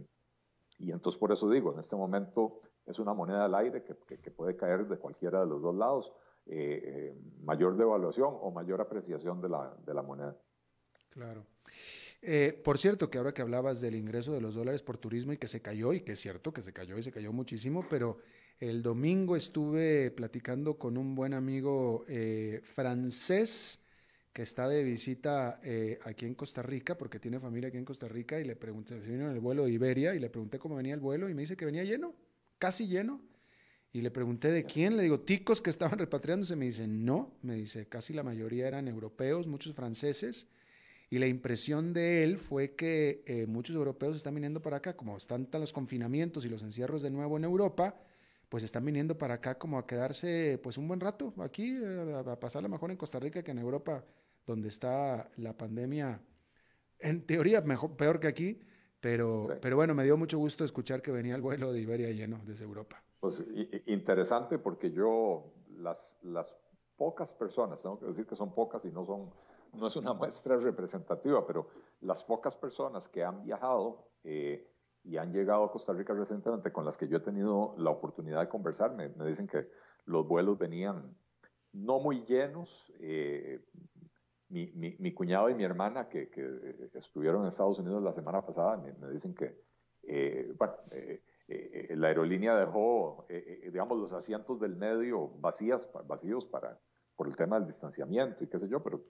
E: y entonces por eso digo, en este momento es una moneda al aire que, puede caer de cualquiera de los dos lados, eh, eh, mayor devaluación o mayor apreciación de la, de la moneda.
A: Claro. Por cierto, que ahora que hablabas del ingreso de los dólares por turismo y que se cayó, y que es cierto que se cayó y se cayó muchísimo, pero el domingo estuve platicando con un buen amigo eh, francés que está de visita eh, aquí en Costa Rica, porque tiene familia aquí en Costa Rica, y le pregunté, vino en el vuelo de Iberia, y le pregunté cómo venía el vuelo, y me dice que venía lleno, casi lleno. Y le pregunté de quién, le digo, ticos que estaban repatriándose, me dice, no, me dice, casi la mayoría eran europeos, muchos franceses, y la impresión de él fue que eh, muchos europeos están viniendo para acá, como están los confinamientos y los encierros de nuevo en Europa, pues están viniendo para acá como a quedarse pues un buen rato aquí, eh, a, pasarla mejor en Costa Rica que en Europa, donde está la pandemia, en teoría mejor, peor que aquí, pero, pero bueno, me dio mucho gusto escuchar que venía el vuelo de Iberia lleno desde Europa.
E: Pues interesante porque yo, las, las pocas personas, tengo que decir que son pocas y no son, no es una muestra representativa, pero las pocas personas que han viajado y han llegado a Costa Rica recientemente, con las que yo he tenido la oportunidad de conversar, me, dicen que los vuelos venían no muy llenos. Mi, mi, cuñado y mi hermana que, que, estuvieron en Estados Unidos la semana pasada me, dicen que, bueno, eh, eh, la aerolínea dejó, eh, digamos, los asientos del medio vacías, vacíos para, por el tema del distanciamiento y qué sé yo, pero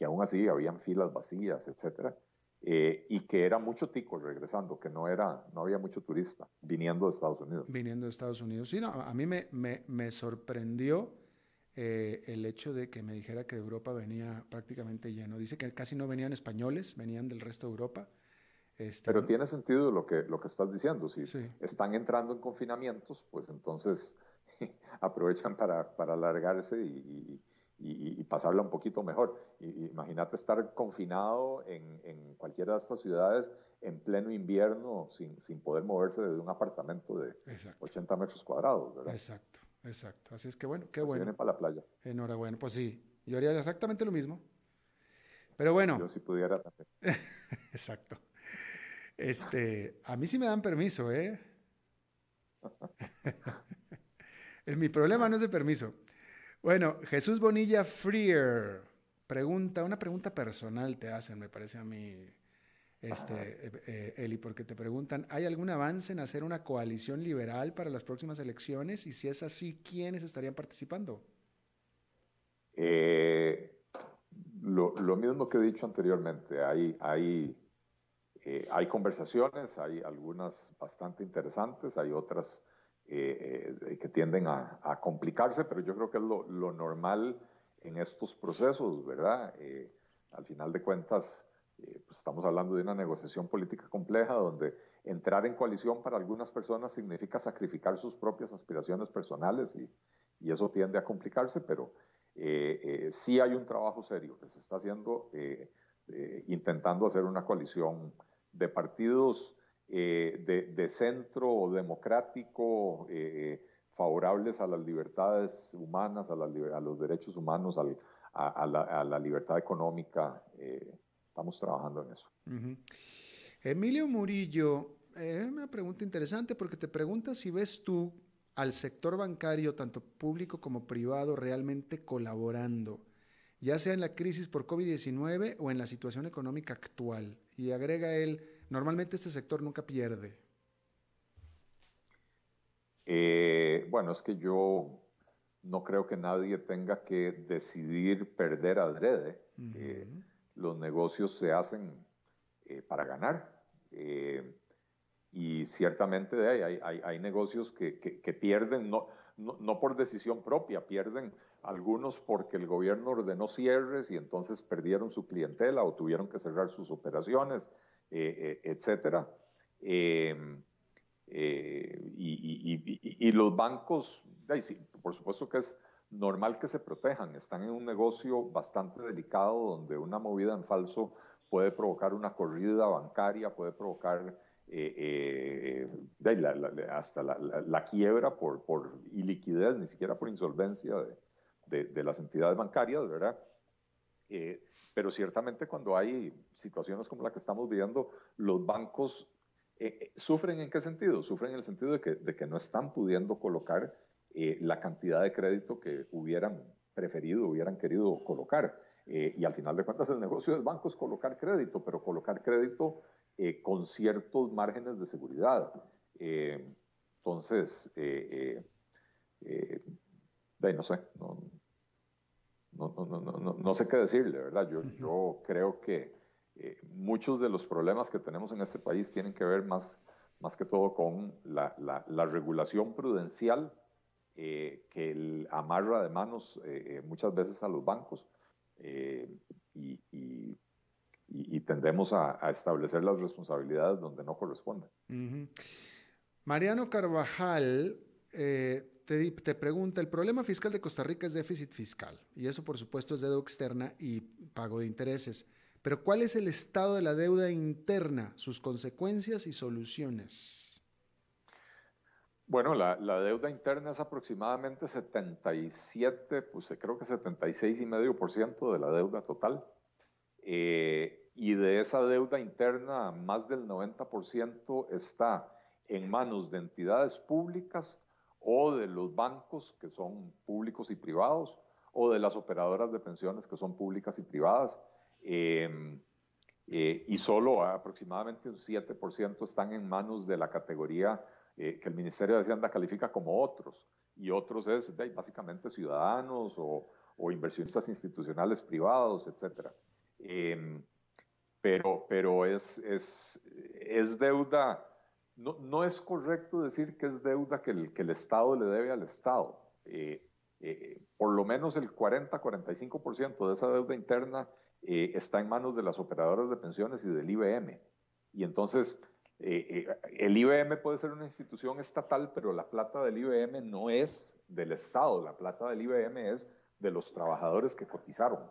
E: que aún así habían filas vacías, etcétera, y que era mucho tico regresando, que no, era, no había mucho turista viniendo de Estados Unidos.
A: Viniendo de Estados Unidos. Sí, no, a mí me, me, me sorprendió el hecho de que me dijera que de Europa venía prácticamente lleno. Dice que casi no venían españoles, venían del resto de Europa
E: este, Pero tiene sentido lo que, lo que estás diciendo. Si están entrando en confinamientos, pues entonces aprovechan para, para alargarse y, y, pasarla un poquito mejor. imagínate estar confinado en, en, cualquiera de estas ciudades en pleno invierno sin, sin poder moverse desde un apartamento de 80 metros cuadrados, ¿verdad?
A: Exacto, exacto. Así es que bueno, qué pues bueno.
E: Vienen para la playa.
A: Enhorabuena. Pues sí, yo haría exactamente lo mismo. Pero bueno.
E: Yo si pudiera también.
A: exacto. Este, a mí sí me dan permiso, ¿eh? Mi problema no es de permiso. Bueno, Jesús Bonilla Freer pregunta, una pregunta personal te hacen, me parece a mí, este, eh, eh, Eli, porque te preguntan, ¿hay algún avance en hacer una coalición liberal para las próximas elecciones? Y si es así, ¿quiénes estarían participando?
E: Eh, lo, lo, mismo que he dicho anteriormente, hay, hay eh, hay conversaciones, hay algunas bastante interesantes, hay otras eh, eh, que tienden a, complicarse, pero yo creo que es lo, normal en estos procesos, ¿verdad? al final de cuentas, pues estamos hablando de una negociación política compleja donde entrar en coalición para algunas personas significa sacrificar sus propias aspiraciones personales y, y eso tiende a complicarse, pero sí hay un trabajo serio que se está haciendo intentando hacer una coalición de partidos eh, de, centro o democrático eh, favorables a las libertades humanas, a, los derechos humanos, a, la, libertad económica. Eh, estamos trabajando en eso.
A: Emilio Murillo, es una pregunta interesante porque te pregunta si ves tú al sector bancario, tanto público como privado, realmente colaborando ya sea en la crisis por COVID-19 o en la situación económica actual. Y agrega él, normalmente este sector nunca pierde.
E: Eh, bueno, es que yo no creo que nadie tenga que decidir perder adrede. Eh, los negocios se hacen eh, para ganar. y ciertamente hay, hay, negocios que, pierden, no, no, por decisión propia, pierden algunos porque el gobierno ordenó cierres y entonces perdieron su clientela o tuvieron que cerrar sus operaciones, eh, eh, etcétera. Em, eh, y, los bancos, por supuesto que es normal que se protejan, están en un negocio bastante delicado donde una movida en falso puede provocar una corrida bancaria, puede provocar hasta la, quiebra por, por iliquidez, ni siquiera por insolvencia de, de, las entidades bancarias, ¿verdad? Eh, pero ciertamente cuando hay situaciones como la que estamos viviendo, los bancos eh, eh, sufren en qué sentido? Sufren en el sentido de que, de que no están pudiendo colocar la cantidad de crédito que hubieran preferido, hubieran querido colocar. y al final de cuentas el negocio del banco es colocar crédito, pero colocar crédito con ciertos márgenes de seguridad. entonces, no sé, no, no, no, no, no, sé qué decirle, ¿verdad? Yo, yo creo que eh, muchos de los problemas que tenemos en este país tienen que ver más, más que todo con la, la, regulación prudencial eh, que amarra de manos eh, muchas veces a los bancos y, y, tendemos a, establecer las responsabilidades donde no corresponden.
A: Mariano Carvajal te, pregunta, el problema fiscal de Costa Rica es déficit fiscal, y eso por supuesto es deuda externa y pago de intereses. Pero ¿cuál es el estado de la deuda interna, sus consecuencias y soluciones?
E: Bueno, la, deuda interna es aproximadamente 77, pues creo que 76,5% de la deuda total. Eh, y de esa deuda interna, más del 90% está en manos de entidades públicas o de los bancos que son públicos y privados o de las operadoras de pensiones que son públicas y privadas. Em, eh, y solo aproximadamente un 7% están en manos de la categoría eh, que el Ministerio de Hacienda califica como otros. Y otros es básicamente ciudadanos o, o, inversionistas institucionales privados, etc. Em, pero pero es, es, es deuda, no, es correcto decir que es deuda que el, que el Estado le debe al Estado. Eh, por lo menos el 40-45% de esa deuda interna eh, está en manos de las operadoras de pensiones y del IBM. Y entonces, eh, eh, el IBM puede ser una institución estatal, pero la plata del IBM no es del Estado, la plata del IBM es de los trabajadores que cotizaron.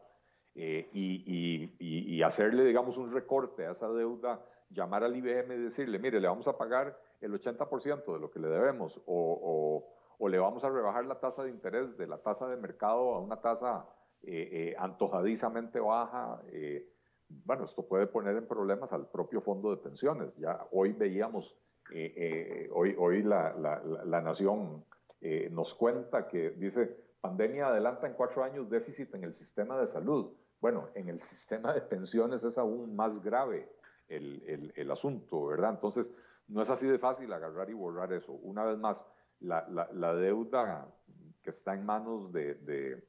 E: Y, hacerle, digamos, un recorte a esa deuda, llamar al IBM y decirle, mire, le vamos a pagar el 80% de lo que le debemos o, o, le vamos a rebajar la tasa de interés de la tasa de mercado a una tasa eh, eh, antojadizamente baja, eh, bueno, esto puede poner en problemas al propio fondo de pensiones. Ya hoy veíamos, hoy, hoy la, la, la Nación nos cuenta que dice, pandemia adelanta en cuatro años déficit en el sistema de salud. Bueno, en el sistema de pensiones es aún más grave el, el, el asunto, ¿verdad? Entonces, no es así de fácil agarrar y borrar eso. Una vez más, la, la deuda que está en manos de, de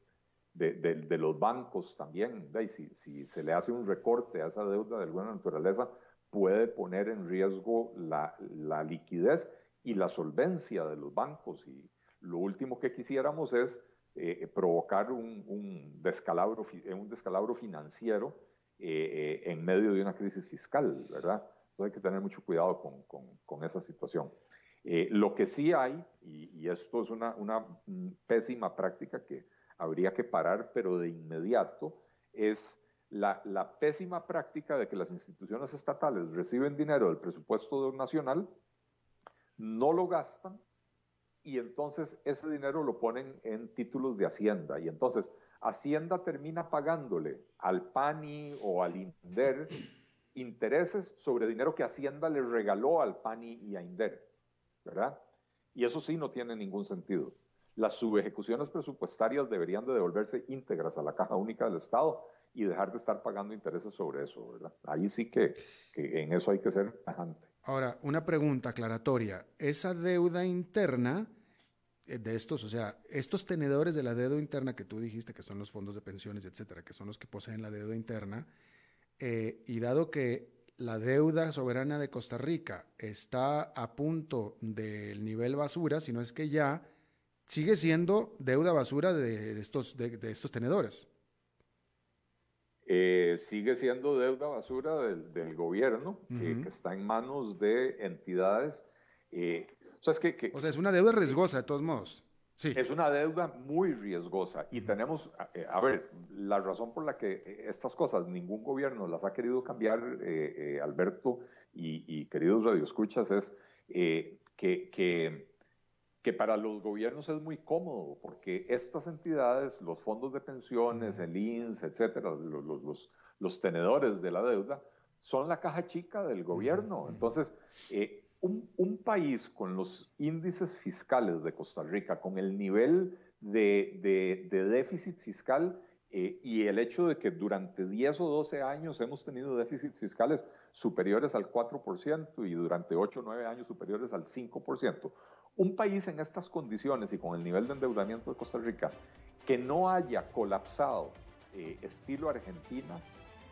E: de, los bancos también. Si, si, se le hace un recorte a esa deuda de alguna naturaleza, puede poner en riesgo la, la liquidez y la solvencia de los bancos. Y lo último que quisiéramos es eh, provocar un, un, descalabro, un descalabro financiero eh, eh, en medio de una crisis fiscal, ¿verdad? Entonces hay que tener mucho cuidado con, con, esa situación. lo que sí hay, y, y esto es una, una pésima práctica que habría que parar, pero de inmediato, es la, pésima práctica de que las instituciones estatales reciben dinero del presupuesto nacional, no lo gastan y entonces ese dinero lo ponen en títulos de Hacienda. Y entonces Hacienda termina pagándole al PANI o al INDER intereses sobre dinero que Hacienda le regaló al PANI y a INDER, ¿verdad? Y eso sí no tiene ningún sentido las subejecuciones presupuestarias deberían de devolverse íntegras a la caja única del Estado y dejar de estar pagando intereses sobre eso, ¿verdad? Ahí sí que, en eso hay que ser tajante.
A: Ahora, una pregunta aclaratoria. Esa deuda interna de estos, o sea, estos tenedores de la deuda interna que tú dijiste que son los fondos de pensiones, etcétera, que son los que poseen la deuda interna, eh, y dado que la deuda soberana de Costa Rica está a punto del nivel basura, si no es que ya sigue siendo deuda basura de, estos, de, estos tenedores.
E: Eh, sigue siendo deuda basura del, gobierno, que está en manos de entidades. Eh, o, sea, es que,
A: o sea, es una deuda riesgosa de todos modos. Sí.
E: Es una deuda muy riesgosa y tenemos, eh, a ver, la razón por la que estas cosas ningún gobierno las ha querido cambiar, Alberto y, y, queridos radioescuchas, es que, que que para los gobiernos es muy cómodo, porque estas entidades, los fondos de pensiones, el INS, etcétera, los, los, tenedores de la deuda, son la caja chica del gobierno. Entonces, eh, un, país con los índices fiscales de Costa Rica, con el nivel de, déficit fiscal eh, y el hecho de que durante 10 o 12 años hemos tenido déficits fiscales superiores al 4% y durante 8 o 9 años superiores al 5%, un país en estas condiciones y con el nivel de endeudamiento de Costa Rica que no haya colapsado eh, estilo Argentina,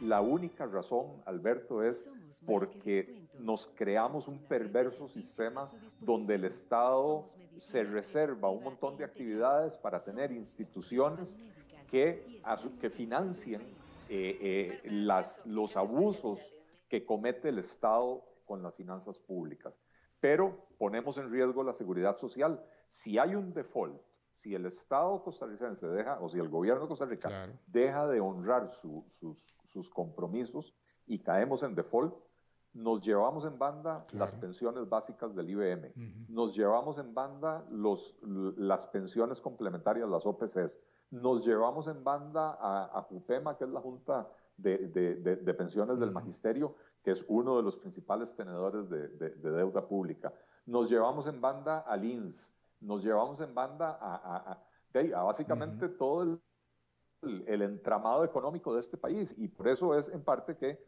E: la única razón, Alberto, es porque nos creamos un perverso sistema donde el Estado se reserva un montón de actividades para tener instituciones que, que financien eh, eh, las, los abusos que comete el Estado con las finanzas públicas. Pero ponemos en riesgo la seguridad social. Si hay un default, si el Estado costarricense deja, o si el gobierno de Costa Rica deja de honrar sus, compromisos y caemos en default, nos llevamos en banda las pensiones básicas del IBM, nos llevamos en banda los, las pensiones complementarias, las OPCs, nos llevamos en banda a, a que es la Junta de, pensiones del magisterio, que es uno de los principales tenedores de, deuda pública. Nos llevamos en banda al INS, nos llevamos en banda a, básicamente todo el, el, entramado económico de este país. Y por eso es en parte que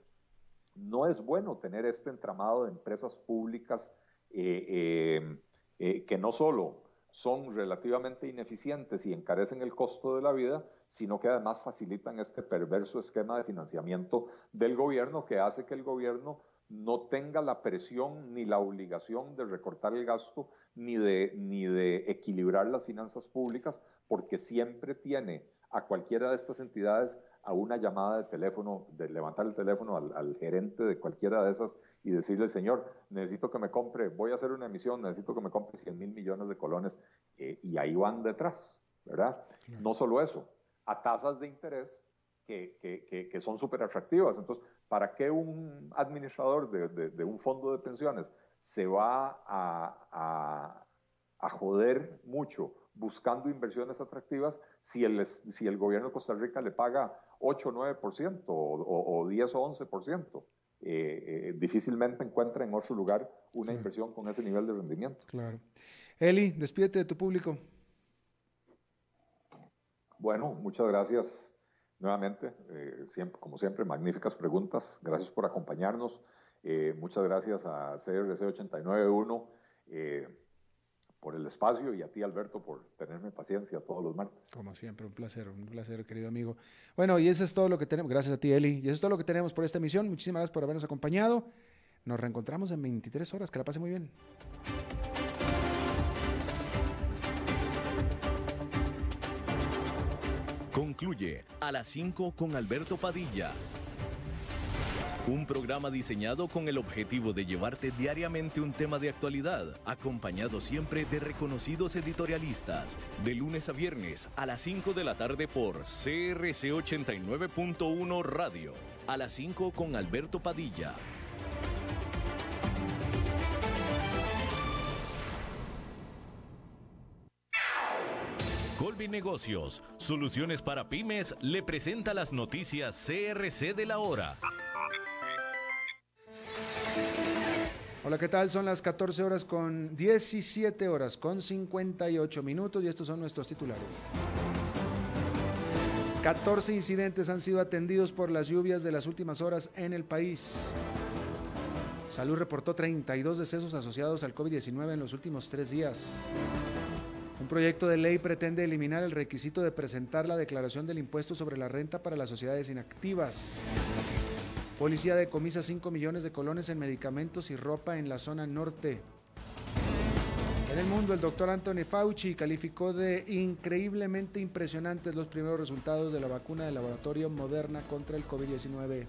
E: no es bueno tener este entramado de empresas públicas eh, eh, eh, que no solo son relativamente ineficientes y encarecen el costo de la vida, sino que además facilitan este perverso esquema de financiamiento del gobierno que hace que el gobierno no tenga la presión ni la obligación de recortar el gasto ni de, ni de equilibrar las finanzas públicas, porque siempre tiene a cualquiera de estas entidades a una llamada de teléfono, de levantar el teléfono al, gerente de cualquiera de esas y decirle, señor, necesito que me compre, voy a hacer una emisión, necesito que me compre 100 mil millones de colones, eh, y ahí van detrás, ¿verdad? No solo eso, a tasas de interés que, que, que, son súper atractivas. Entonces, ¿para qué un administrador de, de, un fondo de pensiones se va a, a, a joder mucho buscando inversiones atractivas si el, si el gobierno de Costa Rica le paga 8 o 9% o, o 10 o 11%. Eh, eh, difícilmente encuentra en otro lugar una inversión con ese nivel de rendimiento.
A: Claro. Eli, despídete de tu público.
E: Bueno, muchas gracias nuevamente. Eh, siempre, como siempre, magníficas preguntas. Gracias por acompañarnos. Muchas gracias a CRC 891 por el espacio y a ti, Alberto, por tenerme paciencia todos los martes.
A: Como siempre, un placer, un placer, querido amigo. Bueno, y eso es todo lo que tenemos. Gracias a ti, Eli. Y eso es todo lo que tenemos por esta emisión. Muchísimas gracias por habernos acompañado. Nos reencontramos en 23 horas. Que la pase muy bien.
B: Concluye a las 5 con Alberto Padilla un programa diseñado con el objetivo de llevarte diariamente un tema de actualidad, acompañado siempre de reconocidos editorialistas, de lunes a viernes a las 5 de la tarde por CRC 89.1 Radio, a las 5 con Alberto Padilla. Colby Negocios, soluciones para pymes, le presenta las noticias CRC de la hora.
A: Hola, ¿qué tal? Son las 14 horas con 17 horas con 58 minutos y estos son nuestros titulares. 14 incidentes han sido atendidos por las lluvias de las últimas horas en el país. Salud reportó 32 decesos asociados al COVID-19 en los últimos tres días. Un proyecto de ley pretende eliminar el requisito de presentar la declaración del impuesto sobre la renta para las sociedades inactivas. Policía decomisa 5 millones de colones en medicamentos y ropa en la zona norte. En el mundo, el doctor Anthony Fauci calificó de increíblemente impresionantes los primeros resultados de la vacuna del laboratorio Moderna contra el COVID-19.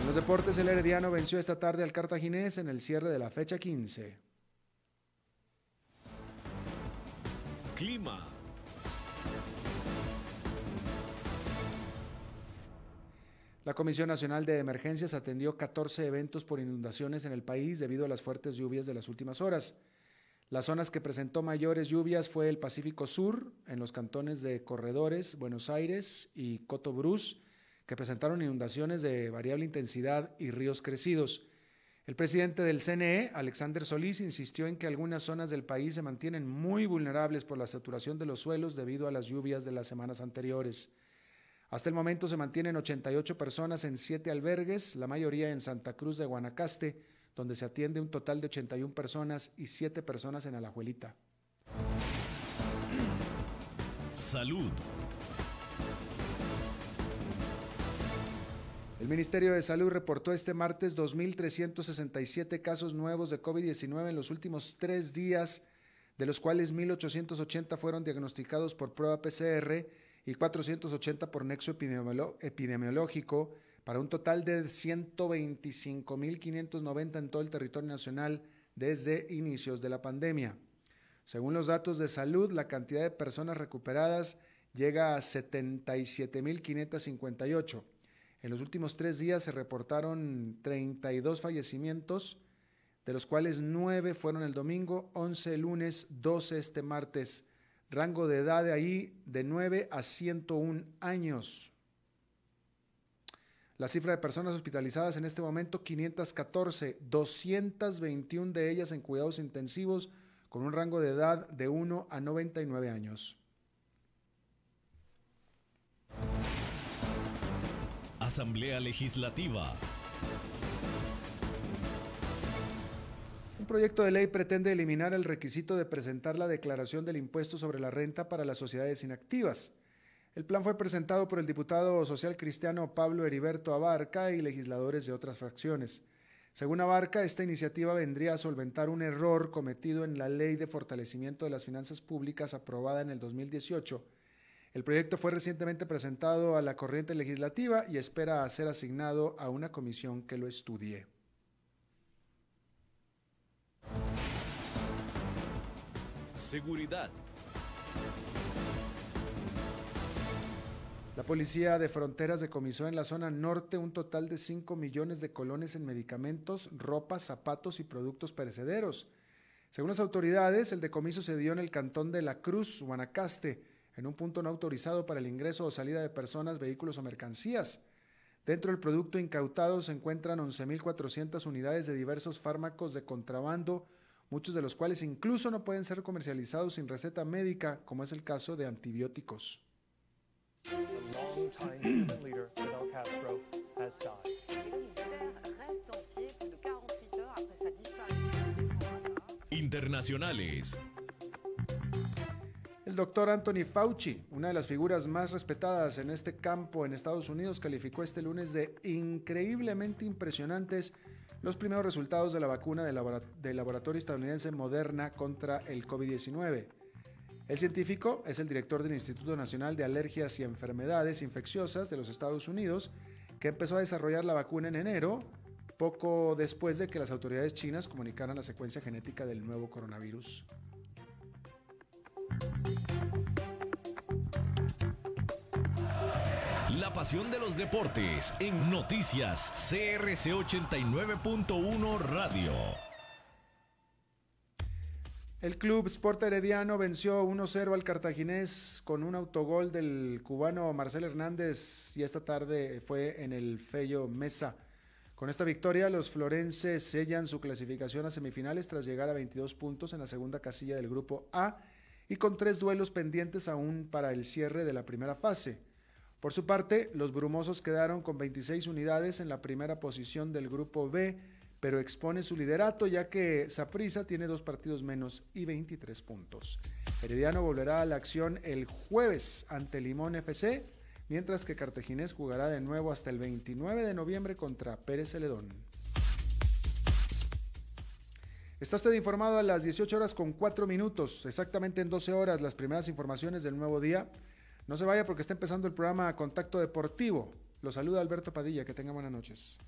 A: En los deportes, el Herediano venció esta tarde al Cartaginés en el cierre de la fecha 15.
B: Clima.
A: La Comisión Nacional de Emergencias atendió 14 eventos por inundaciones en el país debido a las fuertes lluvias de las últimas horas. Las zonas que presentó mayores lluvias fue el Pacífico Sur, en los cantones de Corredores, Buenos Aires y Cotobruz, que presentaron inundaciones de variable intensidad y ríos crecidos. El presidente del CNE, Alexander Solís, insistió en que algunas zonas del país se mantienen muy vulnerables por la saturación de los suelos debido a las lluvias de las semanas anteriores. Hasta el momento se mantienen 88 personas en siete albergues, la mayoría en Santa Cruz de Guanacaste, donde se atiende un total de 81 personas y 7 personas en Alajuelita.
B: Salud.
A: El Ministerio de Salud reportó este martes 2.367 casos nuevos de COVID-19 en los últimos tres días, de los cuales 1.880 fueron diagnosticados por prueba PCR y 480 por nexo epidemiológico, para un total de 125.590 en todo el territorio nacional desde inicios de la pandemia. Según los datos de salud, la cantidad de personas recuperadas llega a 77.558. En los últimos tres días se reportaron 32 fallecimientos, de los cuales 9 fueron el domingo, 11 el lunes, 12 este martes. Rango de edad de ahí de 9 a 101 años. La cifra de personas hospitalizadas en este momento 514, 221 de ellas en cuidados intensivos con un rango de edad de 1 a 99 años.
B: Asamblea Legislativa.
A: Proyecto de ley pretende eliminar el requisito de presentar la declaración del impuesto sobre la renta para las sociedades inactivas. El plan fue presentado por el diputado social cristiano Pablo Heriberto Abarca y legisladores de otras fracciones. Según Abarca, esta iniciativa vendría a solventar un error cometido en la Ley de Fortalecimiento de las Finanzas Públicas aprobada en el 2018. El proyecto fue recientemente presentado a la corriente legislativa y espera ser asignado a una comisión que lo estudie.
B: Seguridad.
A: La Policía de Fronteras decomisó en la zona norte un total de 5 millones de colones en medicamentos, ropa, zapatos y productos perecederos. Según las autoridades, el decomiso se dio en el cantón de La Cruz, Guanacaste, en un punto no autorizado para el ingreso o salida de personas, vehículos o mercancías. Dentro del producto incautado se encuentran 11.400 unidades de diversos fármacos de contrabando, muchos de los cuales incluso no pueden ser comercializados sin receta médica, como es el caso de antibióticos.
B: Internacionales.
A: El doctor Anthony Fauci, una de las figuras más respetadas en este campo en Estados Unidos, calificó este lunes de increíblemente impresionantes los primeros resultados de la vacuna del laboratorio estadounidense Moderna contra el COVID-19. El científico es el director del Instituto Nacional de Alergias y Enfermedades Infecciosas de los Estados Unidos, que empezó a desarrollar la vacuna en enero, poco después de que las autoridades chinas comunicaran la secuencia genética del nuevo coronavirus.
B: De los deportes en noticias CRC 89.1 Radio.
A: El club Sport Herediano venció 1-0 al cartaginés con un autogol del cubano Marcel Hernández y esta tarde fue en el Fello Mesa. Con esta victoria, los florenses sellan su clasificación a semifinales tras llegar a 22 puntos en la segunda casilla del grupo A y con tres duelos pendientes aún para el cierre de la primera fase. Por su parte, los brumosos quedaron con 26 unidades en la primera posición del grupo B pero expone su liderato ya que Saprissa tiene dos partidos menos y 23 puntos. Herediano volverá a la acción el jueves ante Limón FC, mientras que Cartaginés jugará de nuevo hasta el 29 de noviembre contra Pérez Celedón. Está usted informado a las 18 horas con 4 minutos, exactamente en 12 horas las primeras informaciones del nuevo día. No se vaya porque está empezando el programa Contacto Deportivo. Lo saluda Alberto Padilla, que tenga buenas noches.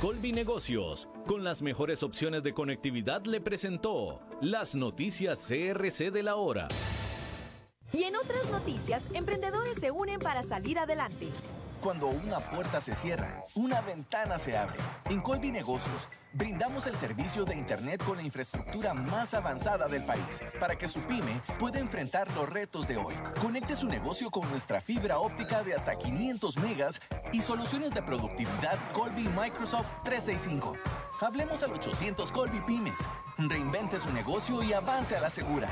B: Colby Negocios, con las mejores opciones de conectividad, le presentó las noticias CRC de la hora.
F: Y en otras noticias, emprendedores se unen para salir adelante.
G: Cuando una puerta se cierra, una ventana se abre. En Colby Negocios brindamos el servicio de Internet con la infraestructura más avanzada del país para que su pyme pueda enfrentar los retos de hoy. Conecte su negocio con nuestra fibra óptica de hasta 500 megas y soluciones de productividad Colby Microsoft 365. Hablemos al 800 Colby Pymes. Reinvente su negocio y avance a la segura.